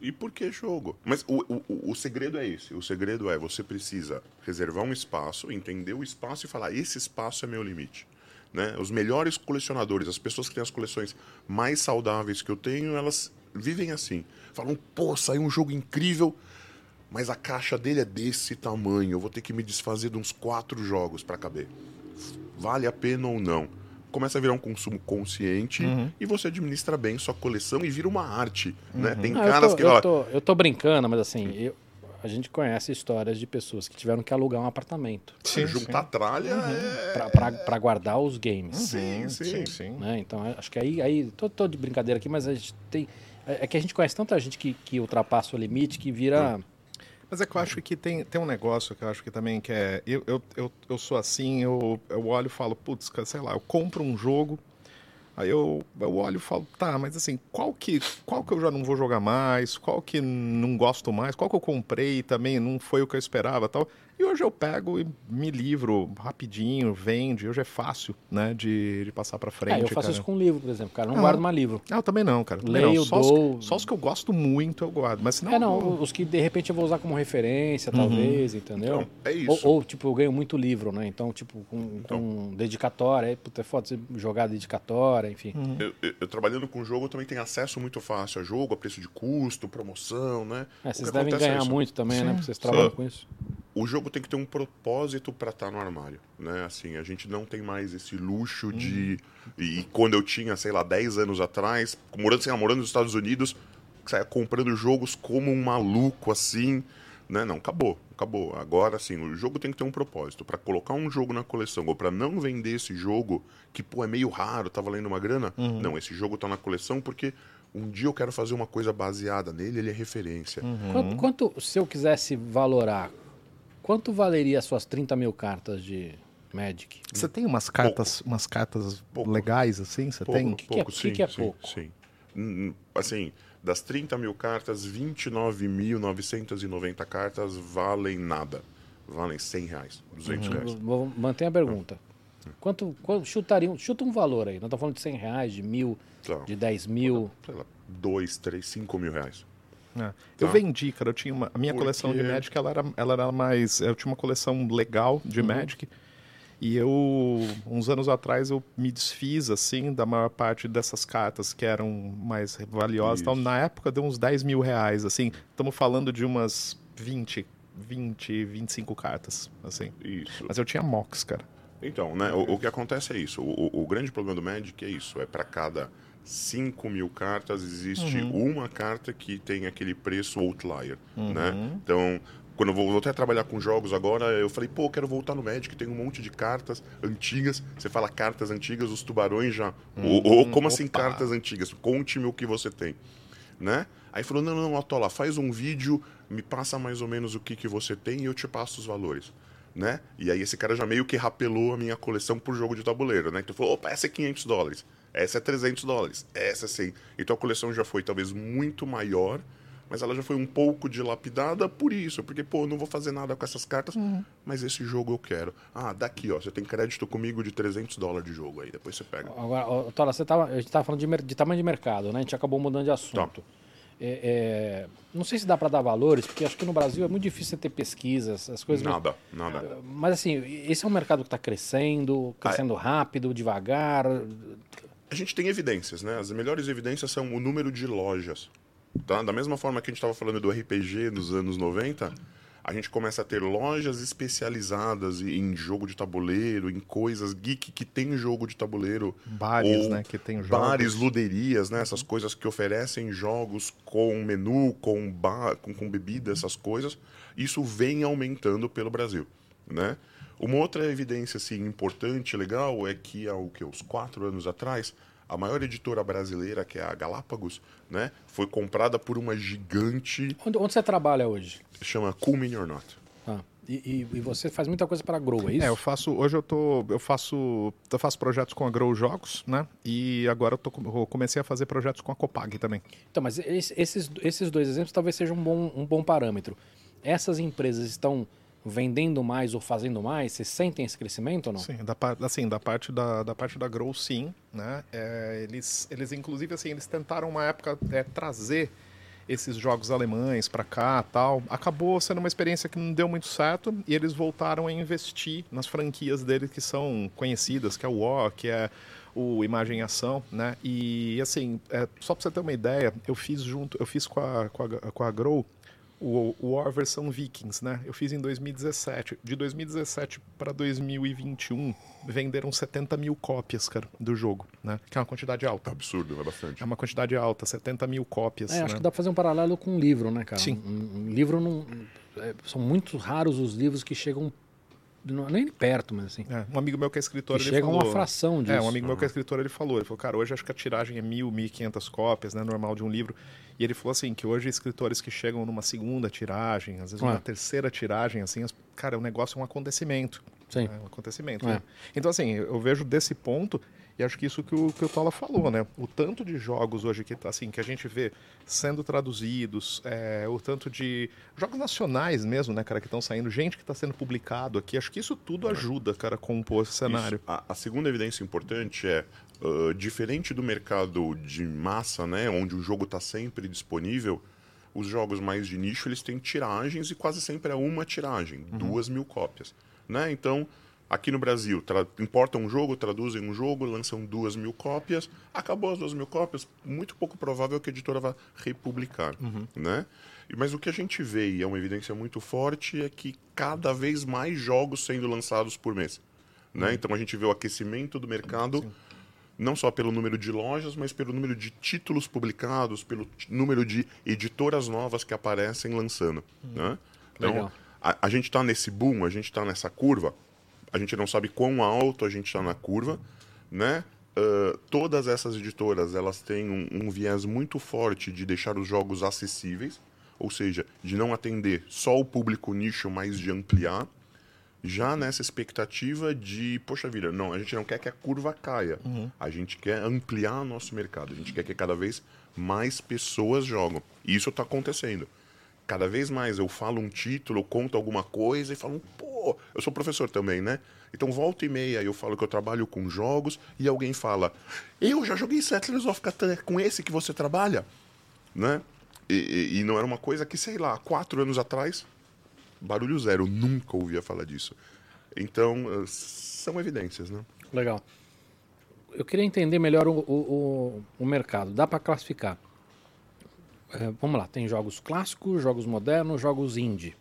E por que jogo? Mas o, o, o- o segredo é esse. O segredo é você precisa reservar um espaço, entender o espaço e falar: esse espaço é meu limite. Né? Os melhores colecionadores, as pessoas que têm as coleções mais saudáveis que eu tenho, elas vivem assim. Falam: pô, saiu um jogo incrível, mas a caixa dele é desse tamanho. Eu vou ter que me desfazer de uns quatro jogos para caber. Vale a pena ou não? Começa a virar um consumo consciente e você administra bem sua coleção e vira uma arte. Né? Tem Ah, eu, caras tô, que eu, falam, tô, eu tô brincando, mas assim, eu- a gente conhece histórias de pessoas que tiveram que alugar um apartamento Sim, juntar tralha é. pra- pra pra guardar os games. Sim, sim, sim. sim. né? Então, é- acho que aí, aí tô, tô de brincadeira aqui, mas a gente tem. É é que a gente conhece tanta gente que, que ultrapassa o limite que vira. Mas é que eu acho que tem, tem um negócio que eu acho que também que é. Eu, eu, eu, eu sou assim, eu, eu olho e falo, putz, sei lá, eu compro um jogo, aí eu, eu olho e falo, tá, mas assim, qual que, qual que eu já não vou jogar mais? Qual que não gosto mais? Qual que eu comprei também não foi o que eu esperava tal? E hoje eu pego e me livro rapidinho, vende, hoje é fácil, né, de, de passar pra frente. Ah, eu faço cara. isso com livro, por exemplo, cara. Não Ah. guardo mais livro. Ah, eu também não, cara. Também Leio, não. Só, dou- os, só os que eu gosto muito eu guardo. Mas senão. É, não, eu- os que de repente eu vou usar como referência, talvez, entendeu? Então, é Ou, isso. ou, tipo, eu ganho muito livro, né? Então, tipo, com, com dedicatória, aí, puta, é foda você jogar dedicatória, enfim. Eu, eu- eu trabalhando com jogo, eu também tenho acesso muito fácil a jogo, a preço de custo, promoção, né? É, vocês devem é ganhar isso. muito também, né? Sim. Porque vocês trabalham Sim. com isso. O jogo tem que ter um propósito para estar no armário, né? Assim, a gente não tem mais esse luxo de e quando eu tinha, sei lá, 10 anos atrás, morando, sei lá, morando nos Estados Unidos, saia comprando jogos como um maluco assim, né? Não, acabou, acabou. Agora sim, o jogo tem que ter um propósito para colocar um jogo na coleção ou para não vender esse jogo que pô é meio raro, tá valendo uma grana. Não, esse jogo tá na coleção porque um dia eu quero fazer uma coisa baseada nele, ele é referência. Quanto, quanto- se eu quisesse valorar, quanto valeria as suas 30 mil cartas de Magic? Você tem umas cartas, umas cartas Pouco. legais assim? Você Pouco, tem? que é- pouco, que sim, que é sim, pouco? sim. hum, assim, das 30 mil cartas, 29.990 cartas valem nada. Valem 100 reais, 200 reais. Vou manter a pergunta. Quanto, quanto chutariam? Chuta um valor aí. Nós estamos falando de 100 reais, de mil, Tá. de 10 mil. Sei lá, 2, 3, 5 mil reais. É. Eu Tá. vendi, cara. Eu tinha uma, a minha Porque- coleção de Magic, ela era, ela era mais. Eu tinha uma coleção legal de Uhum. Magic. E eu, uns anos atrás, eu me desfiz, assim, da maior parte dessas cartas que eram mais valiosas. Então, na época, deu uns 10 mil reais, assim. Estamos falando de umas 20, 20, 25 cartas, assim. Isso. Mas eu tinha Mox, cara. Então, né, o, o que acontece é isso. O, o- o grande problema do Magic é isso. É para cada 5 mil cartas, existe uma carta que tem aquele preço outlier, né? Então, quando eu voltei a trabalhar com jogos agora, eu falei, pô, quero voltar no Magic, tem um monte de cartas antigas. Você fala cartas antigas, os tubarões já... ou, ou como assim opa. cartas antigas? Conte-me o que você tem, né? Aí falou, não, não, Atola, faz um vídeo, me passa mais ou menos o que, que você tem e eu te passo os valores né? E aí esse cara já meio que rapelou a minha coleção por jogo de tabuleiro, né? Então falou, opa, essa é 500 dólares, essa é 300 dólares, essa é 100. Então a coleção já foi talvez muito maior, mas ela já foi um pouco dilapidada por isso, porque, pô, eu não vou fazer nada com essas cartas, mas esse jogo eu quero. Ah, daqui, ó, você tem crédito comigo de 300 dólares de jogo aí, depois você pega. Agora, ó, Tola, você tava, a gente estava falando de, de tamanho de mercado, né? A gente acabou mudando de assunto. Tá. É, é, não sei se dá para dar valores, porque acho que no Brasil é muito difícil você ter pesquisas, as coisas. Nada, nada. Mas assim, esse é um mercado que está crescendo, crescendo rápido, devagar. A gente tem evidências, né? As melhores evidências são o número de lojas. Tá? Da mesma forma que a gente estava falando do RPG dos anos 90, a gente começa a ter lojas especializadas em jogo de tabuleiro, em coisas geek que tem jogo de tabuleiro. Bares, né, que tem Bares, jogos. luderias, né? Essas coisas que oferecem jogos com menu, com, bar, com, com bebida, essas coisas. Isso vem aumentando pelo Brasil, né? Uma outra evidência assim, importante, legal, é que há o que, uns quatro anos atrás, a maior editora brasileira, que é a Galápagos, né, foi comprada por uma gigante, Onde, onde você trabalha hoje? chama Cool Mini or Not. Ah, e, e- e você faz muita coisa para a Grow, é isso? É, eu faço. Hoje eu tô. Eu faço. Eu faço projetos com a Grow Jogos, né? E agora eu, tô, com- eu comecei a fazer projetos com a Copag também. Então, mas esse- esses, esses dois exemplos talvez sejam um bom, um bom parâmetro. Essas empresas estão vendendo mais ou fazendo mais? Vocês sentem esse crescimento ou não? Sim, da, assim, da parte da, da parte da Grow, sim, né? É, eles, eles, inclusive, assim, eles tentaram uma época é, trazer esses jogos alemães para cá tal. Acabou sendo uma experiência que não deu muito certo e eles voltaram a investir nas franquias deles que são conhecidas, que é o War, que é o Imagem e Ação, né? E assim, é, só para você ter uma ideia, eu fiz junto, eu fiz com a, com a, com a Grow o, o War versão Vikings, né? Eu fiz em 2017. De 2017 para 2021, venderam 70 mil cópias, cara, do jogo, né? Que é uma quantidade alta. Absurdo, é bastante. É uma quantidade alta, 70 mil cópias. É, acho né? que dá pra fazer um paralelo com um livro, né, cara? Sim. Um, um livro não. é, são muito raros os livros que chegam. não- nem perto, mas assim. É, um amigo meu que é escritor, Que ele chega a falou... uma fração disso. É, um amigo meu que é escritor, ele falou, ele falou, cara, hoje acho que a tiragem é mil, mil e quinhentas cópias, né, normal de um livro. E ele falou assim, que hoje escritores que chegam numa segunda tiragem, às vezes uma É. terceira tiragem, assim, as- cara, o negócio é um acontecimento. Sim. É um acontecimento. É. né? Então, assim, eu vejo desse ponto, e acho que isso que o, que o Tola falou, né? O tanto de jogos hoje que, assim, que a gente vê sendo traduzidos, é, o tanto de jogos nacionais mesmo, né, cara, que estão saindo, gente que está sendo publicado aqui, acho que isso tudo ajuda, cara, a compor esse cenário. Isso. A, a segunda evidência importante é, ah, diferente do mercado de massa, né, onde o jogo está sempre disponível, os jogos mais de nicho eles têm tiragens e quase sempre é uma tiragem, duas mil cópias. Né? Então, aqui no Brasil, importam um jogo, traduzem um jogo, lançam duas mil cópias, acabou as duas mil cópias, muito pouco provável que a editora vá republicar. Né? E- Mas o que a gente vê, e é uma evidência muito forte, é que cada vez mais jogos sendo lançados por mês. Né? Então a gente vê o aquecimento do mercado, não só pelo número de lojas, mas pelo número de títulos publicados, pelo número de editoras novas que aparecem lançando. Né? Então, a, a gente está nesse boom, a gente está nessa curva, a gente não sabe quão alto a gente está na curva, né? Ah, todas essas editoras elas têm um, um viés muito forte de deixar os jogos acessíveis, ou seja, de não atender só o público nicho, mas de ampliar já nessa expectativa de, poxa vida, não, a gente não quer que a curva caia. A gente quer ampliar nosso mercado. A gente quer que cada vez mais pessoas jogam. E isso está acontecendo. Cada vez mais eu falo um título, conto alguma coisa e falo, pô, eu sou professor também, né? Então volta e meia eu falo que eu trabalho com jogos e alguém fala, eu já joguei Settlers of Catan com esse que você trabalha, né? E, e, e não era uma coisa que, sei lá, quatro anos atrás, barulho zero, nunca ouvia falar disso. Então, eh, são evidências, né? Legal. Eu queria entender melhor o, o, o- mercado. Dá para classificar. É, vamos lá, tem jogos clássicos, jogos modernos, jogos indie.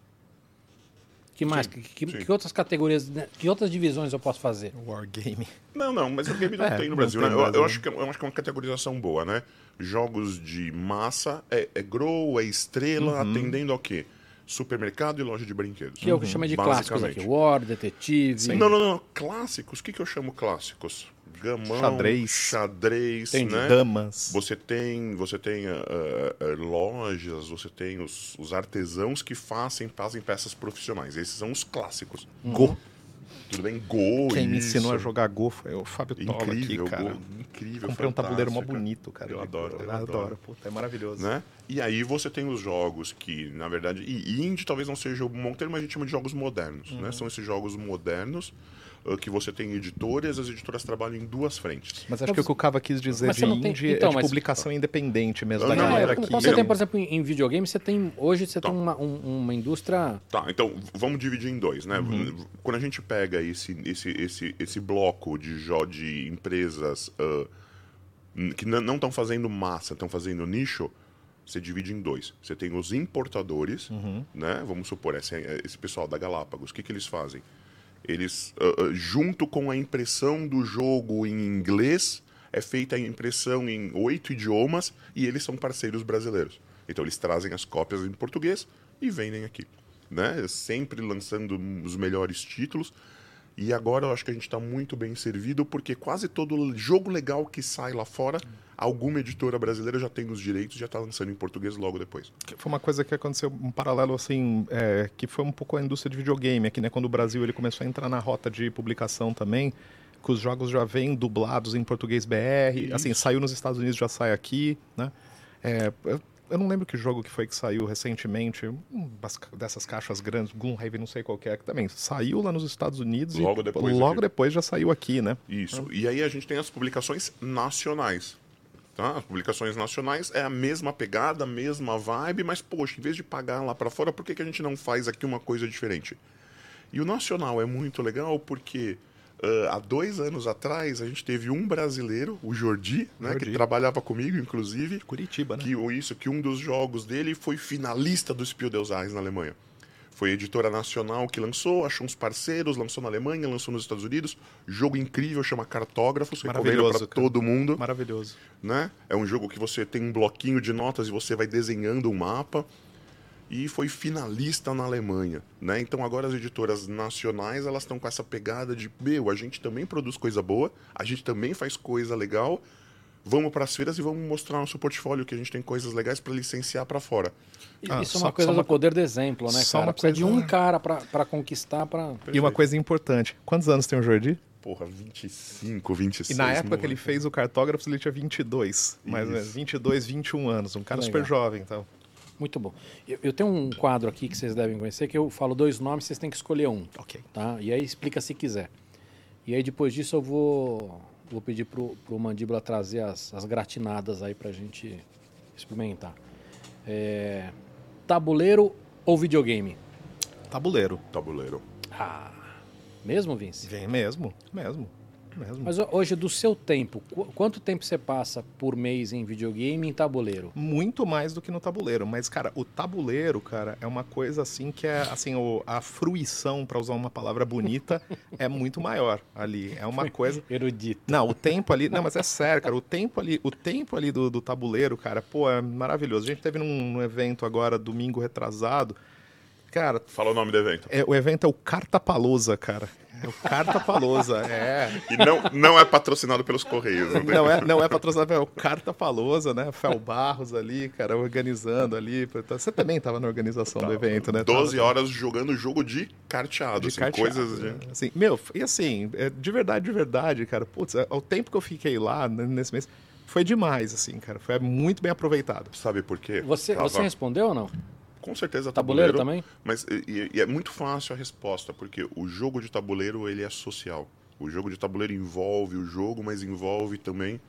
Que mais? Sim, que, que- sim. que outras categorias, né, que outras divisões eu posso fazer? Wargame. Não, não, mas o game não É, tem no não Brasil, tem né? no Eu, eu Brasil. acho que, eu acho que é uma categorização boa, né? Jogos de massa é, é grow, é estrela, Uhum. atendendo ao quê? Supermercado e loja de brinquedos. Que é o que chama de clássicos aqui. War, Detetive. Não, não, não. Clássicos, o que, que eu chamo clássicos? Gamão, Xadrez. xadrez, Entendi. né? Damas. Você tem, você tem ah, ah, lojas, você tem os, os artesãos que fazem, fazem peças profissionais. Esses são os clássicos. Go. Tudo bem? Go, Quem me isso. ensinou a jogar Go foi o Fábio Tola aqui, Incrível, cara. Go, incrível. Comprei um tabuleiro mó bonito, cara. Eu de adoro, Go. eu adoro. adoro. Puta, é maravilhoso. Né? E aí você tem os jogos que, na verdade, e indie talvez não seja um bom termo, mas a gente chama de jogos modernos, Uhum. né? São esses jogos modernos que você tem editoras, as editoras trabalham em duas frentes. Mas acho que o que o Cava quis dizer Mas de não tem- indie então, é de mas- publicação independente mesmo, da Não, galera é, você Não. tem, por exemplo, em, videogame, você tem. Hoje você Tá. tem uma, um- uma indústria. Tá, então vamos dividir em dois, né? Uhum. Quando a gente pega esse, esse, esse, esse bloco de, de empresas ah, n- que não estão fazendo massa, estão fazendo nicho, você divide em dois. Você tem os importadores, Uhum. né? Vamos supor, esse, esse pessoal da Galápagos, o que, que eles fazem? Eles, ah, junto com a impressão do jogo em inglês, é feita a impressão em oito idiomas e eles são parceiros brasileiros. Então eles trazem as cópias em português e vendem aqui. Né? Sempre lançando os melhores títulos. E agora eu acho que a gente está muito bem servido porque quase todo jogo legal que sai lá fora, alguma editora brasileira já tem os direitos já está lançando em português logo depois. Foi uma coisa que aconteceu, um paralelo assim, é, que foi um pouco a indústria de videogame aqui, né? Quando o Brasil ele começou a entrar na rota de publicação também, que os jogos já vêm dublados em português BR, assim, saiu nos Estados Unidos, já sai aqui, né? É, eu, não lembro que jogo que foi que saiu recentemente, um dessas caixas grandes, Gloomhaven, não sei qual que é, que também saiu lá nos Estados Unidos Logo e depois logo aqui. depois já saiu aqui, né? Isso. E aí a gente tem as publicações nacionais. Tá? As publicações nacionais é a mesma pegada, a mesma vibe, mas, poxa, em vez de pagar lá para fora, por que, que a gente não faz aqui uma coisa diferente? E o nacional é muito legal porque ah, há dois anos atrás a gente teve um brasileiro, o Jordi, né, que Jordi. trabalhava comigo, inclusive, Curitiba, né? que isso que um dos jogos dele foi finalista do Spiel des Arts na Alemanha. Foi a editora nacional que lançou, achou uns parceiros, lançou na Alemanha, lançou nos Estados Unidos. Jogo incrível, chama Cartógrafos, recomendo Maravilhoso, para todo mundo. Maravilhoso. Né? É um jogo que você tem um bloquinho de notas e você vai desenhando um mapa. E foi finalista na Alemanha, né? Então agora as editoras nacionais, elas estão com essa pegada de, meu, a gente também produz coisa boa, a gente também faz coisa legal. Vamos para as feiras e vamos mostrar nosso portfólio que a gente tem coisas legais para licenciar para fora. Ah, Isso é só- uma coisa uma do poder do exemplo, né, só cara? uma Precisa de coisa- um cara pra, pra conquistar, pra... E uma coisa importante, quantos anos tem o Jordi? Porra, 25, 26. E na época que ele fez o Cartógrafos, ele tinha 22. Mais ou menos, Isso. 22, 21 anos. Um cara Legal. super jovem, então. Muito bom. Eu, eu tenho um quadro aqui que vocês devem conhecer, que eu falo dois nomes, vocês têm que escolher um, Ok. tá? E aí explica se quiser. E aí depois disso eu vou, vou pedir pro, pro Mandíbula trazer as, as gratinadas aí pra gente experimentar. É, tabuleiro ou videogame? Tabuleiro. Tabuleiro. Ah, mesmo, Vince? Vem mesmo, mesmo, mesmo. Mas ho- hoje, do seu tempo, qu- quanto tempo você passa por mês em videogame e em tabuleiro? Muito mais do que no tabuleiro. Mas, cara, o tabuleiro, cara, é uma coisa assim que é, assim, o- a fruição, pra usar uma palavra bonita, é muito maior ali. É uma coisa... Erudito. Não, o tempo ali. Não, mas é sério, cara. O tempo ali, o tempo ali do, do tabuleiro, cara, pô, é maravilhoso. A gente teve num, num evento agora, domingo retrasado. Cara, Fala o nome do evento. é, o evento é o Carta Palosa, cara. É o Carta Palosa, é. E não, não é patrocinado pelos Correios. Não tem? Não é, não é patrocinado, é o Carta Palosa, né? Fel Barros ali, cara, organizando ali. Você também estava na organização do evento, né? 12 Tava- horas jogando jogo de carteado. de assim, carteado, coisas de... né? Assim, meu, e assim, é, de verdade, de verdade, cara, putz, é, o tempo que eu fiquei lá né, nesse mês foi demais, assim, cara. Foi muito bem aproveitado. Sabe por quê? Você, Tava- você respondeu ou não? Com certeza Tabuleiro tabuleiro, também? Mas e, e é muito fácil a resposta, porque o jogo de tabuleiro ele é social. O jogo de tabuleiro envolve o jogo, mas envolve também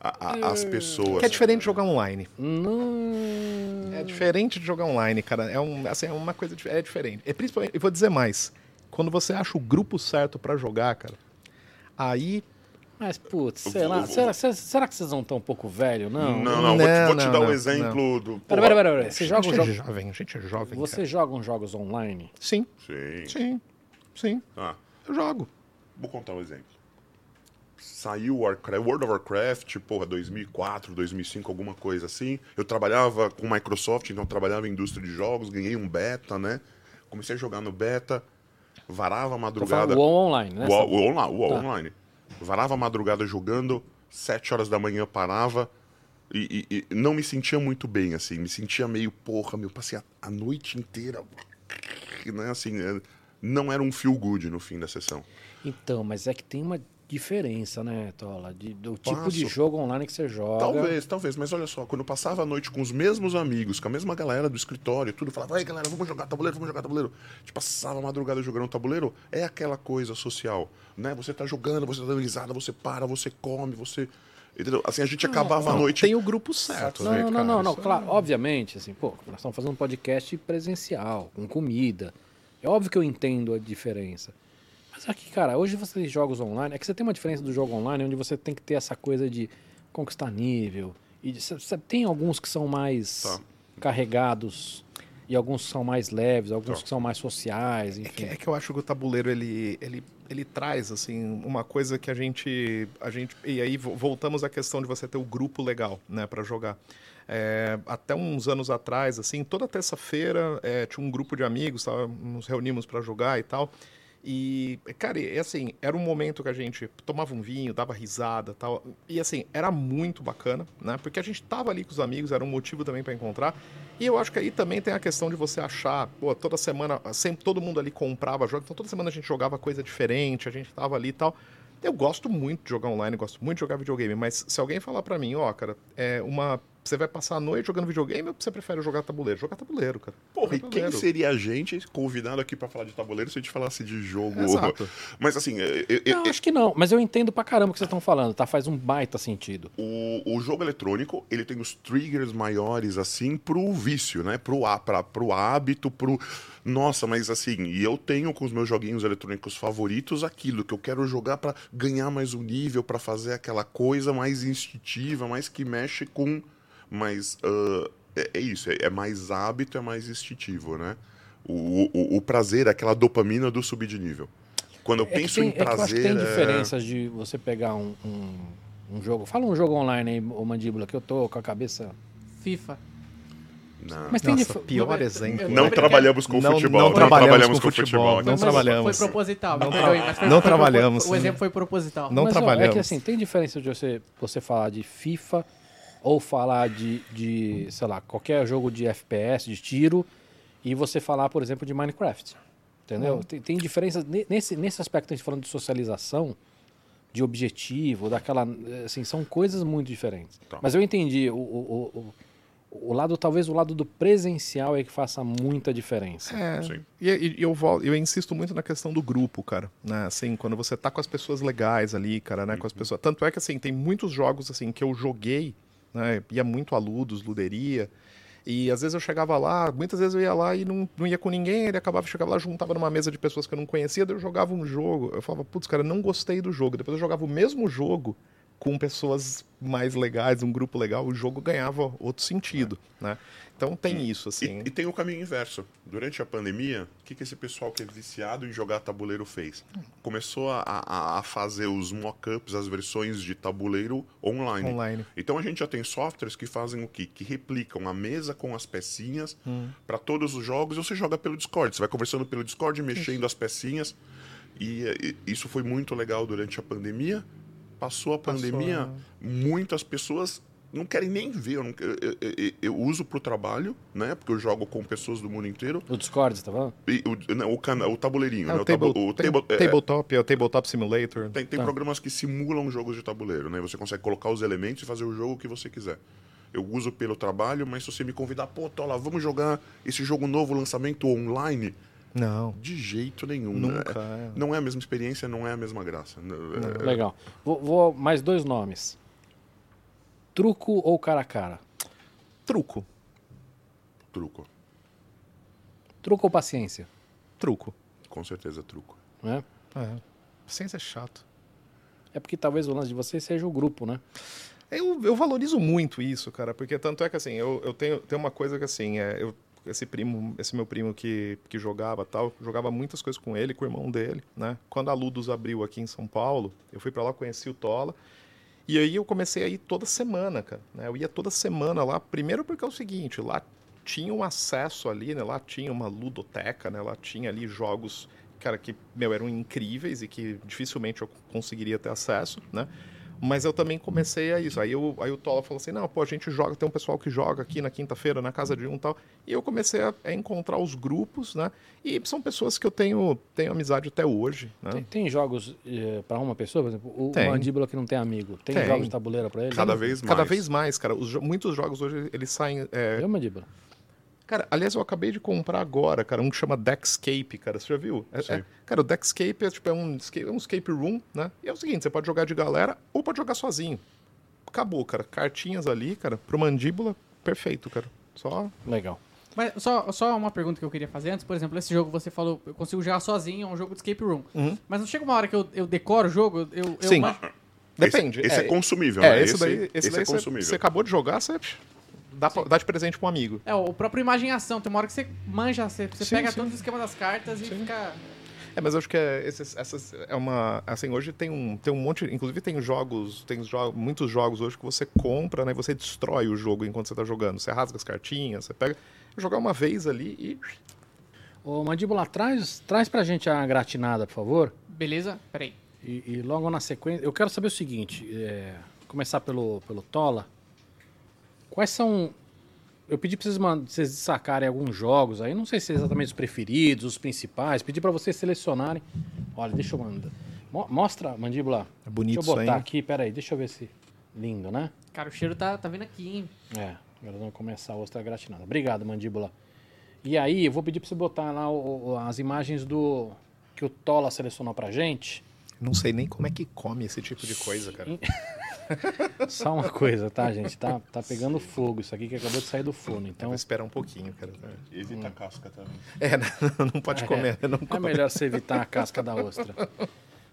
a- a- as pessoas. Que é diferente de jogar online. Não. É diferente de jogar online, cara. É, um, assim, é uma coisa é diferente. É principalmente, eu vou dizer mais. Quando você acha o grupo certo pra jogar, cara, aí Mas, putz, sei lá. Será, será- que vocês não estão um pouco velho? Não. Não, não, vou te, vou te Não, dar não, um exemplo do. Pera, pera, pera, pera. Você joga um a gente é jogo. jovem, a gente é jovem. Você cara. joga uns jogos online? Sim, Sim. sim, sim. Ah, Eu jogo. vou contar um exemplo. Saiu Warcraft, World of Warcraft, porra, 2004, 2005, alguma coisa assim. Eu trabalhava com Microsoft, então eu trabalhava em indústria de jogos, ganhei um beta, né? Comecei a jogar no beta, varava a madrugada. WoW online, né? O, o, online, o Tá. online. Varava a madrugada jogando, sete horas da manhã parava e, e- e não me sentia muito bem, assim. Me sentia meio, porra, meu, passei a, a noite inteira, né, assim, é, não era um feel good no fim da sessão. Então, mas é que tem uma diferença, né, Tola? De- do tipo de Passo. jogo online que você joga. Talvez, talvez, mas olha só, quando eu passava a noite com os mesmos amigos, com a mesma galera do escritório, e tudo, falava, aí galera, vamos jogar tabuleiro, vamos jogar tabuleiro. A gente passava a madrugada jogando tabuleiro, é aquela coisa social, né? Você tá jogando, você tá dando risada, você para, você come, você. Entendeu? Assim, a gente acabava a noite. Tem o grupo certo, Não, né, não, não, cara? não, não, Isso é- claro, obviamente, assim, pô, nós estamos fazendo um podcast presencial, com comida. É óbvio que eu entendo a diferença. Mas aqui, cara, hoje você tem jogos online, é que você tem uma diferença do jogo online onde você tem que ter essa coisa de conquistar nível. E de- cê- cê tem alguns que são mais Tá. carregados e alguns que são mais leves, alguns Tá. que são mais sociais, É que, enfim. é que eu acho que o tabuleiro ele, ele, ele traz assim uma coisa que a gente a gente e aí vo- voltamos à questão de você ter o grupo legal, né, para jogar. É, até uns anos atrás, assim, toda terça-feira é, tinha um grupo de amigos, tava, nos reunimos para jogar e tal. E, cara, e assim, era um momento que a gente tomava um vinho, dava risada tal. E assim, era muito bacana, né? Porque a gente tava ali com os amigos, era um motivo também para encontrar. E eu acho que aí também tem a questão de você achar, pô, toda semana, sempre todo mundo ali comprava jogos, então toda semana a gente jogava coisa diferente, a gente tava ali e tal. Eu gosto muito de jogar online, gosto muito de jogar videogame, mas se alguém falar pra mim, ó, cara, é uma. Você vai passar a noite jogando videogame ou você prefere jogar tabuleiro? Jogar tabuleiro, cara. Porra, e quem seria a gente convidado aqui pra falar de tabuleiro se a gente falasse de jogo? Exato. Mas assim, é- é- Não, acho que não, mas eu entendo pra caramba o que vocês estão falando, tá? Faz um baita sentido. O, o jogo eletrônico, ele tem os triggers maiores, assim, pro vício, né? Pro, há- pra, pro hábito, pro... Nossa, mas assim, e eu tenho com os meus joguinhos eletrônicos favoritos aquilo que eu quero jogar pra ganhar mais um nível, pra fazer aquela coisa mais instintiva, mais que mexe com... Mas ah, é, é isso, é, é mais hábito, é mais instintivo, né? O, o, o prazer, é aquela dopamina do subir de nível. Quando eu É que, penso tem, em é que eu acho prazer... que tem é- diferenças de você pegar um, um, um jogo. Fala um jogo online aí, ô Mandíbula, que eu tô com a cabeça. FIFA. Não. Mas tem Nossa, dif- pior eu- exemplo. eu- Não trabalhamos com Não- futebol. não trabalhamos com futebol. futebol, aqui. não mas trabalhamos. Foi proposital, Não tra- foi- não trabalhamos. O exemplo foi proposital. Não Mas, ó, É trabalhamos. que assim, tem diferença de você, você falar de FIFA ou falar de, de, sei lá, qualquer jogo de FPS, de tiro, e você falar, por exemplo, de Minecraft. Entendeu? Uhum. Tem, tem diferença ne- nesse, nesse aspecto, a gente falando de socialização, de objetivo, daquela. Assim, são coisas muito diferentes. Tá. Mas eu entendi. O, o, o, o lado, talvez o lado do presencial é que faça muita diferença. É, Sim. e, e- eu, vol- eu insisto muito na questão do grupo, cara, né, assim, quando você tá com as pessoas legais ali, cara, né, com as pessoas, tanto é que, assim, tem muitos jogos, assim, que eu joguei, né, ia muito a Ludos, Luderia, e às vezes eu chegava lá, muitas vezes eu ia lá e não, não ia com ninguém, ele acabava, chegava lá, juntava numa mesa de pessoas que eu não conhecia, daí eu jogava um jogo, eu falava, putz, cara, não gostei do jogo, depois eu jogava o mesmo jogo com pessoas mais legais, um grupo legal, o jogo ganhava outro sentido, né, então tem isso, assim... E, e tem o caminho inverso. Durante a pandemia, o que, que esse pessoal que é viciado em jogar tabuleiro fez? Começou a, a- a fazer os mock-ups, as versões de tabuleiro online. Online. Então a gente já tem softwares que fazem o quê? Que replicam a mesa com as pecinhas Hum. para todos os jogos. E você joga pelo Discord. Você vai conversando pelo Discord, mexendo as pecinhas. E, eh, isso foi muito legal durante a pandemia. Passou a Passou, pandemia, né? muitas pessoas não querem nem ver. Eu, não- eu- eu- eu- uso pro trabalho, né? Porque eu jogo com pessoas do mundo inteiro. O Discord, tá falando? E o, não, o, cana, o tabuleirinho, É, né? o O table- o tem- table- é, Tabletop, é o Tabletop Simulator. Tem, tem Tá. programas que simulam jogos de tabuleiro, né? Você consegue colocar os elementos e fazer o jogo que você quiser. Eu uso pelo trabalho, mas se você me convidar, pô, Tola, vamos jogar esse jogo novo, lançamento online, Não, de jeito nenhum. nunca. né? é. Não é a mesma experiência, não é a mesma graça. É, Legal. Vou, vou- mais dois nomes. Truco ou cara a cara? Truco. truco. Truco ou paciência? Truco. Com certeza, truco. Né? É. Ciência é chato. É porque talvez o lance de vocês seja o grupo, né? Eu, eu valorizo muito isso, cara, porque tanto é que assim, eu, eu tenho, tenho uma coisa que assim, é, eu, esse primo, esse meu primo que, que jogava tal, jogava muitas coisas com ele, com o irmão dele, né? Quando a Ludus abriu aqui em São Paulo, eu fui pra lá, conheci o Tola, e aí eu comecei a ir toda semana, cara, né? Eu ia toda semana lá, primeiro porque é o seguinte, lá tinha um acesso ali, né? Lá tinha uma ludoteca, né? Lá tinha ali jogos, cara, que, meu, eram incríveis e que dificilmente eu conseguiria ter acesso, né? Mas eu também comecei a isso. Aí, eu, aí o Tola falou assim: não, pô, a gente joga, tem um pessoal que joga aqui na quinta-feira, na casa de um e tal. E eu comecei a, a encontrar os grupos, né? E são pessoas que eu tenho, tenho amizade até hoje, né? Tem, tem jogos eh, pra uma pessoa, por exemplo, o Tem. Mandíbula que não tem amigo. Tem, Tem. jogos de tabuleiro pra ele? Cada Tem? vez mais. Cada vez mais, cara. Os muitos jogos hoje eles saem. é, Eu, Mandíbula. Cara, aliás, eu acabei de comprar agora, cara, um que chama Deckscape, cara. Você já viu? É- é- cara, o Deckscape é tipo é um, escape, é um escape room, né? E é o seguinte, você pode jogar de galera ou pode jogar sozinho. Acabou, cara. Cartinhas ali, cara, pro mandíbula, perfeito, cara. Só. Legal. Mas só, só uma pergunta que eu queria fazer antes. Por exemplo, esse jogo você falou, eu consigo jogar sozinho, é um jogo de escape room. Uhum. Mas não chega uma hora que eu, eu decoro o jogo, eu, eu Sim. Depende. Esse, esse é, consumível, É, né? esse, daí, esse daí é você- consumível. você acabou de jogar, você dá, pra- dá de presente pra um amigo. É, o próprio imaginação. Tem uma hora que você manja, você, você Sim, pega sim. todos os esquemas das cartas e fica. É, mas eu acho que é, esses, essas é uma. Assim, hoje tem um, tem um monte. Inclusive tem jogos, tem jo muitos jogos hoje que você compra, né? E você destrói o jogo enquanto você tá jogando. Você rasga as cartinhas, você pega. Jogar uma vez ali e. Ô, Mandíbula, traz, traz pra gente a gratinada, por favor. Beleza? Peraí. E, e logo na sequência, eu quero saber o seguinte: é, começar pelo, pelo Tola. Quais são. Eu pedi pra vocês, vocês sacarem alguns jogos aí, não sei se é exatamente os preferidos, os principais. Pedi pra vocês selecionarem. Olha, deixa eu mandar. Mo- Mostra, mandíbula. É bonito Deixa eu botar isso aí. aqui, peraí, deixa eu ver se. Lindo, né? Cara, o cheiro tá, tá vindo aqui, hein? É, agora vamos começar a ostra gratinada. Obrigado, mandíbula. E aí, eu vou pedir pra você botar lá o- o- as imagens do. que o Tola selecionou pra gente. Não sei nem como é que come esse tipo de coisa, cara. Só uma coisa, tá, gente? Tá, tá pegando fogo isso aqui que acabou de sair do forno. Então esperar um pouquinho, cara. Evita a casca também. É, né? não pode comer. Não é come. melhor você evitar a casca da ostra.